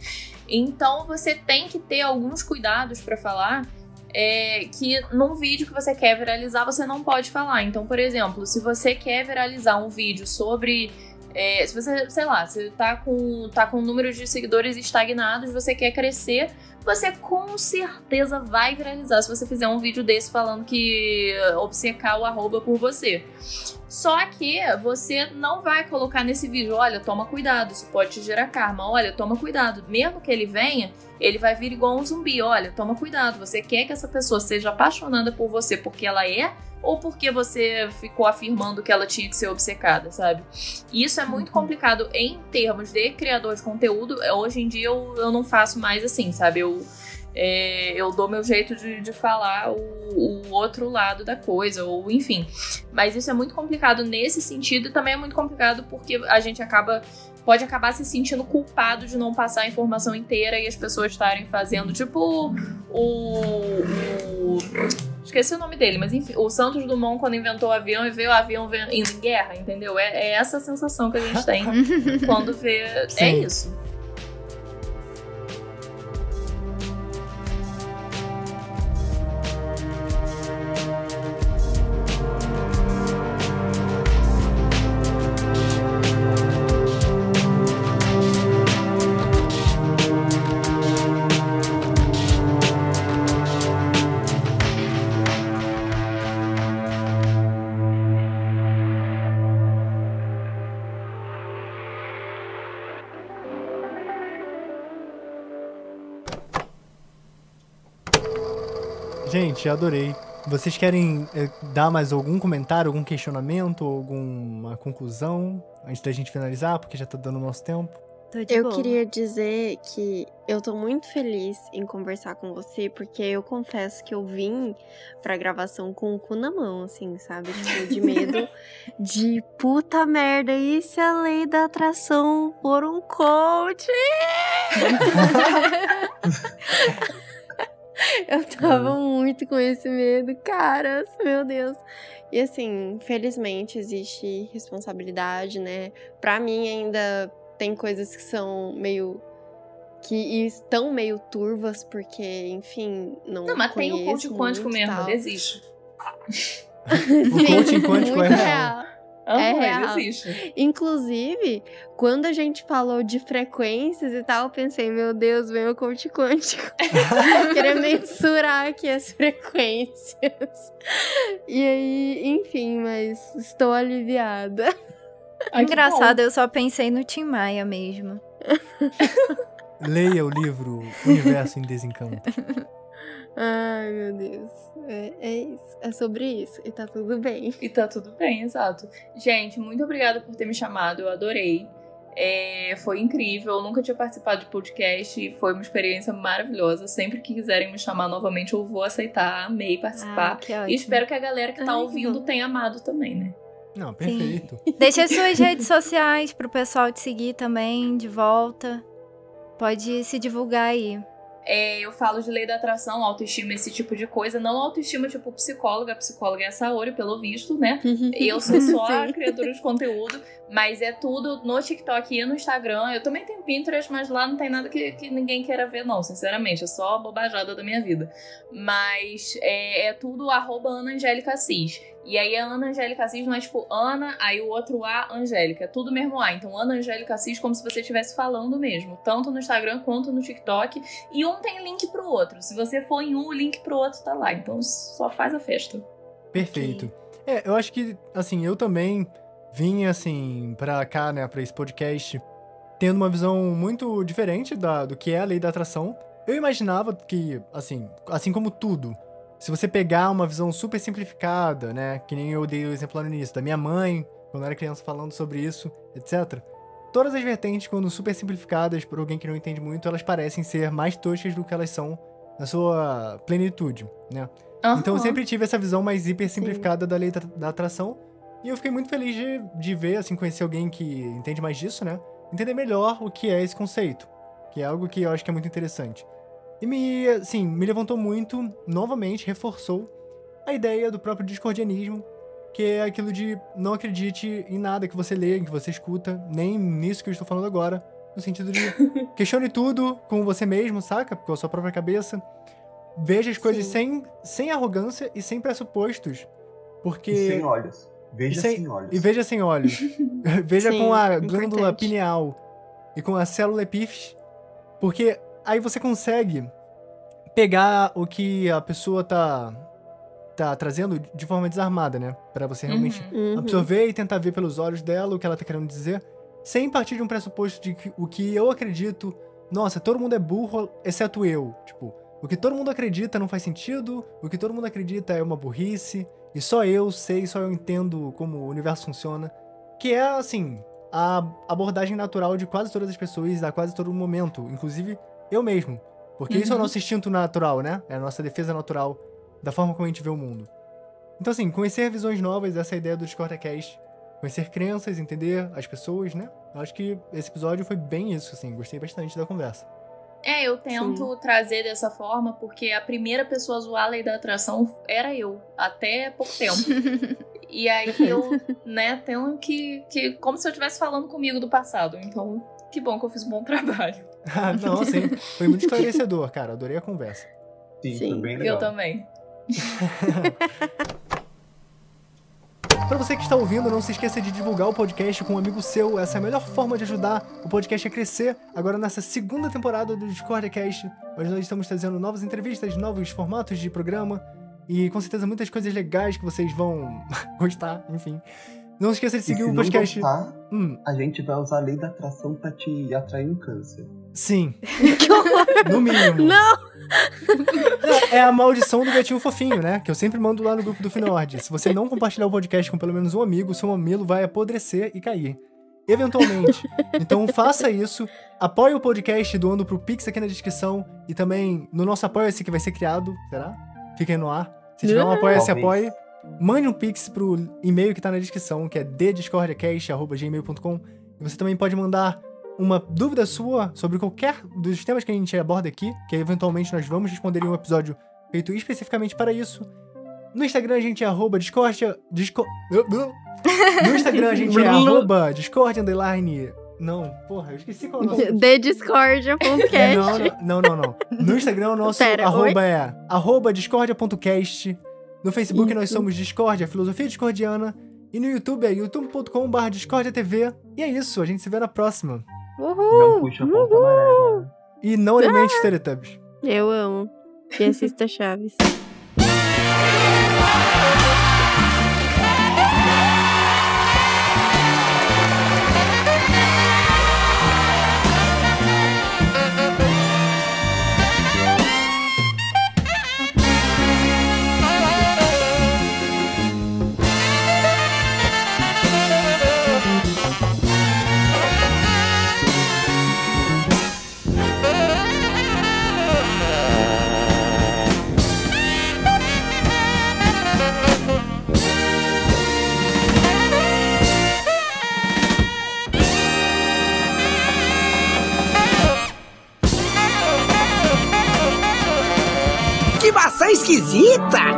Então você tem que ter alguns cuidados para falar é, que num vídeo que você quer viralizar, você não pode falar. Então, por exemplo, se você quer viralizar um vídeo sobre. É, se você, sei lá, você tá com, tá com números de seguidores estagnados, você quer crescer, você com certeza vai viralizar se você fizer um vídeo desse falando que obcecar o arroba por você. Só que você não vai colocar nesse vídeo, olha, toma cuidado, isso pode te gerar karma, olha, toma cuidado. Mesmo que ele venha, ele vai vir igual um zumbi, olha, toma cuidado. Você quer que essa pessoa seja apaixonada por você porque ela é ou porque você ficou afirmando que ela tinha que ser obcecada, sabe? E isso é muito uhum. complicado em termos de criador de conteúdo. Hoje em dia eu, eu não faço mais assim, sabe? Eu, é, eu dou meu jeito de, de falar o, o, outro lado da coisa, ou enfim. Mas isso é muito complicado nesse sentido e também é muito complicado porque a gente acaba pode acabar se sentindo culpado de não passar a informação inteira e as pessoas estarem fazendo, tipo, o, o. Esqueci o nome dele, mas enfim, o Santos Dumont, quando inventou o avião e vê o avião indo em guerra, entendeu? É, é essa a sensação que a gente tem quando vê. É Sim. É isso. Gente, adorei. Vocês querem é, dar mais algum comentário, algum questionamento, alguma conclusão antes da gente finalizar, porque já tá dando nosso tempo? eu boa. queria dizer que eu tô muito feliz em conversar com você, porque eu confesso que eu vim pra gravação com o cu na mão, assim, sabe? Tipo, de medo de puta merda, e se a lei da atração for um coach? Eu tava muito com esse medo, caras, meu Deus. E assim, felizmente existe responsabilidade, né? Pra mim ainda tem coisas que são meio que estão meio turvas, porque, enfim, não. Não, mas tem o coach quântico mesmo, desiste. o coaching quântico é real. real. Uhum, é real. existe. Inclusive, quando a gente falou de frequências e tal, eu pensei, meu Deus, vem o coach quântico. Querer mensurar aqui as frequências. E aí, enfim, mas estou aliviada. Ai, Engraçado, eu só pensei no Tim Maia mesmo. Leia o livro Universo em Desencanto. Ai, meu Deus. É, é, isso. É sobre isso. E tá tudo bem. E tá tudo bem, exato. Gente, muito obrigada por ter me chamado. Eu adorei. É, foi incrível. Eu nunca tinha participado de podcast e foi uma experiência maravilhosa. Sempre que quiserem me chamar novamente, eu vou aceitar. Amei participar. Ah, e espero que a galera que tá Ai, ouvindo que tenha amado também, né? Não, perfeito. Deixa suas redes sociais pro pessoal te seguir também de volta. Pode se divulgar aí. É, eu falo de lei da atração, autoestima, esse tipo de coisa. Não autoestima tipo psicóloga, a psicóloga é a Saori, pelo visto, né? Uhum. eu sou só a criadora de conteúdo, mas é tudo no TikTok e no Instagram. Eu também tenho Pinterest, mas lá não tem nada que, que ninguém queira ver, não, sinceramente. É só a bobajada da minha vida. Mas é, é tudo arroba Ana Angélica Assis. E aí a Ana Angélica Assis não é tipo Ana, aí o outro A, Angélica. É tudo mesmo A. Então Ana Angélica Assis como se você estivesse falando mesmo. Tanto no Instagram quanto no TikTok. E um tem link pro outro. Se você for em um, o link pro outro tá lá. Então só faz a festa. Perfeito. É, eu acho que, assim, eu também vim, assim, pra cá, né, pra esse podcast, tendo uma visão muito diferente da, do que é a lei da atração. Eu imaginava que, assim, assim como tudo, se você pegar uma visão super simplificada, né? Que nem eu dei o exemplo lá no início, da minha mãe, quando eu era criança falando sobre isso, etc. Todas as vertentes, quando super simplificadas por alguém que não entende muito, elas parecem ser mais toscas do que elas são na sua plenitude, né? Uhum. Então eu sempre tive essa visão mais hiper simplificada da lei da atração. E eu fiquei muito feliz de, de ver, assim, conhecer alguém que entende mais disso, né? Entender melhor o que é esse conceito. Que é algo que eu acho que é muito interessante. E me, assim, me levantou muito, novamente, reforçou a ideia do próprio discordianismo, que é aquilo de não acredite em nada que você lê, que você escuta, nem nisso que eu estou falando agora, no sentido de questione tudo com você mesmo, saca? Com a sua própria cabeça. Veja as coisas Sim. sem, sem arrogância e sem pressupostos. Porque. E sem olhos. Veja E sem- sem olhos. E veja sem olhos. veja Sim, com a glândula importante. pineal e com a célula epífise. Porque aí você consegue pegar o que a pessoa tá, tá trazendo de forma desarmada, né? Pra você realmente Uhum. Uhum. absorver e tentar ver pelos olhos dela o que ela tá querendo dizer, sem partir de um pressuposto de que o que eu acredito, nossa, todo mundo é burro, exceto eu. Tipo, o que todo mundo acredita não faz sentido, o que todo mundo acredita é uma burrice, e só eu sei, só eu entendo como o universo funciona. Que é, assim, a abordagem natural de quase todas as pessoas a quase todo momento, inclusive eu mesmo. Porque isso é o Uhum. nosso instinto natural, né? É a nossa defesa natural da forma como a gente vê o mundo. Então, assim, conhecer visões novas, essa é ideia do DiscordaCast. Conhecer crenças, entender as pessoas, né? Eu acho que esse episódio foi bem isso, assim. Gostei bastante da conversa. É, eu tento trazer dessa forma porque a primeira pessoa a zoar a lei da atração era eu, até pouco tempo. e aí eu, né, tenho que, que. Como se eu estivesse falando comigo do passado. Então, que bom que eu fiz um bom trabalho. Ah, Não, assim, foi muito esclarecedor, cara. Adorei a conversa. Sim, Sim, foi bem legal. Eu também. Pra você que está ouvindo, não se esqueça de divulgar o podcast com um amigo seu. Essa é a melhor forma de ajudar o podcast a crescer. Agora, nessa segunda temporada do DiscordCast, onde nós estamos trazendo novas entrevistas, novos formatos de programa e com certeza muitas coisas legais que vocês vão gostar, enfim. Não se esqueça de seguir se o podcast. gostar, Hum, a gente vai usar a lei da atração pra te atrair um câncer. Sim. no mínimo. Não! É a maldição do gatinho fofinho, né? Que eu sempre mando lá no grupo do Finord. Se você não compartilhar o podcast com pelo menos um amigo, seu mamilo vai apodrecer e cair. Eventualmente. Então faça isso. Apoie o podcast doando pro Pix aqui na descrição. E também no nosso Apoia-se que vai ser criado. Será? Fica aí no ar. Se tiver um Apoia-se, apoie. Mande um Pix pro e-mail que tá na descrição, que é ddiscordiacast.gmail.com. E você também pode mandar uma dúvida sua sobre qualquer dos temas que a gente aborda aqui, que eventualmente nós vamos responder em um episódio feito especificamente para isso. No Instagram a gente é arroba discordia... Disco... No Instagram a gente é arroba discord underline... Não, porra, eu esqueci qual é o nome. The Discordia.cast. Não, não, não, não, não. No Instagram o nosso Pera, arroba é arroba discordia.cast. No Facebook nós Isso. somos Discordia, Filosofia Discordiana. E no YouTube é youtube.com.br Discordia TV. E é isso, a gente se vê na próxima. Uhul! Não puxa a amarela. E não alimente os Teletubbies. Eu amo. E assista Chaves. Maçã esquisita!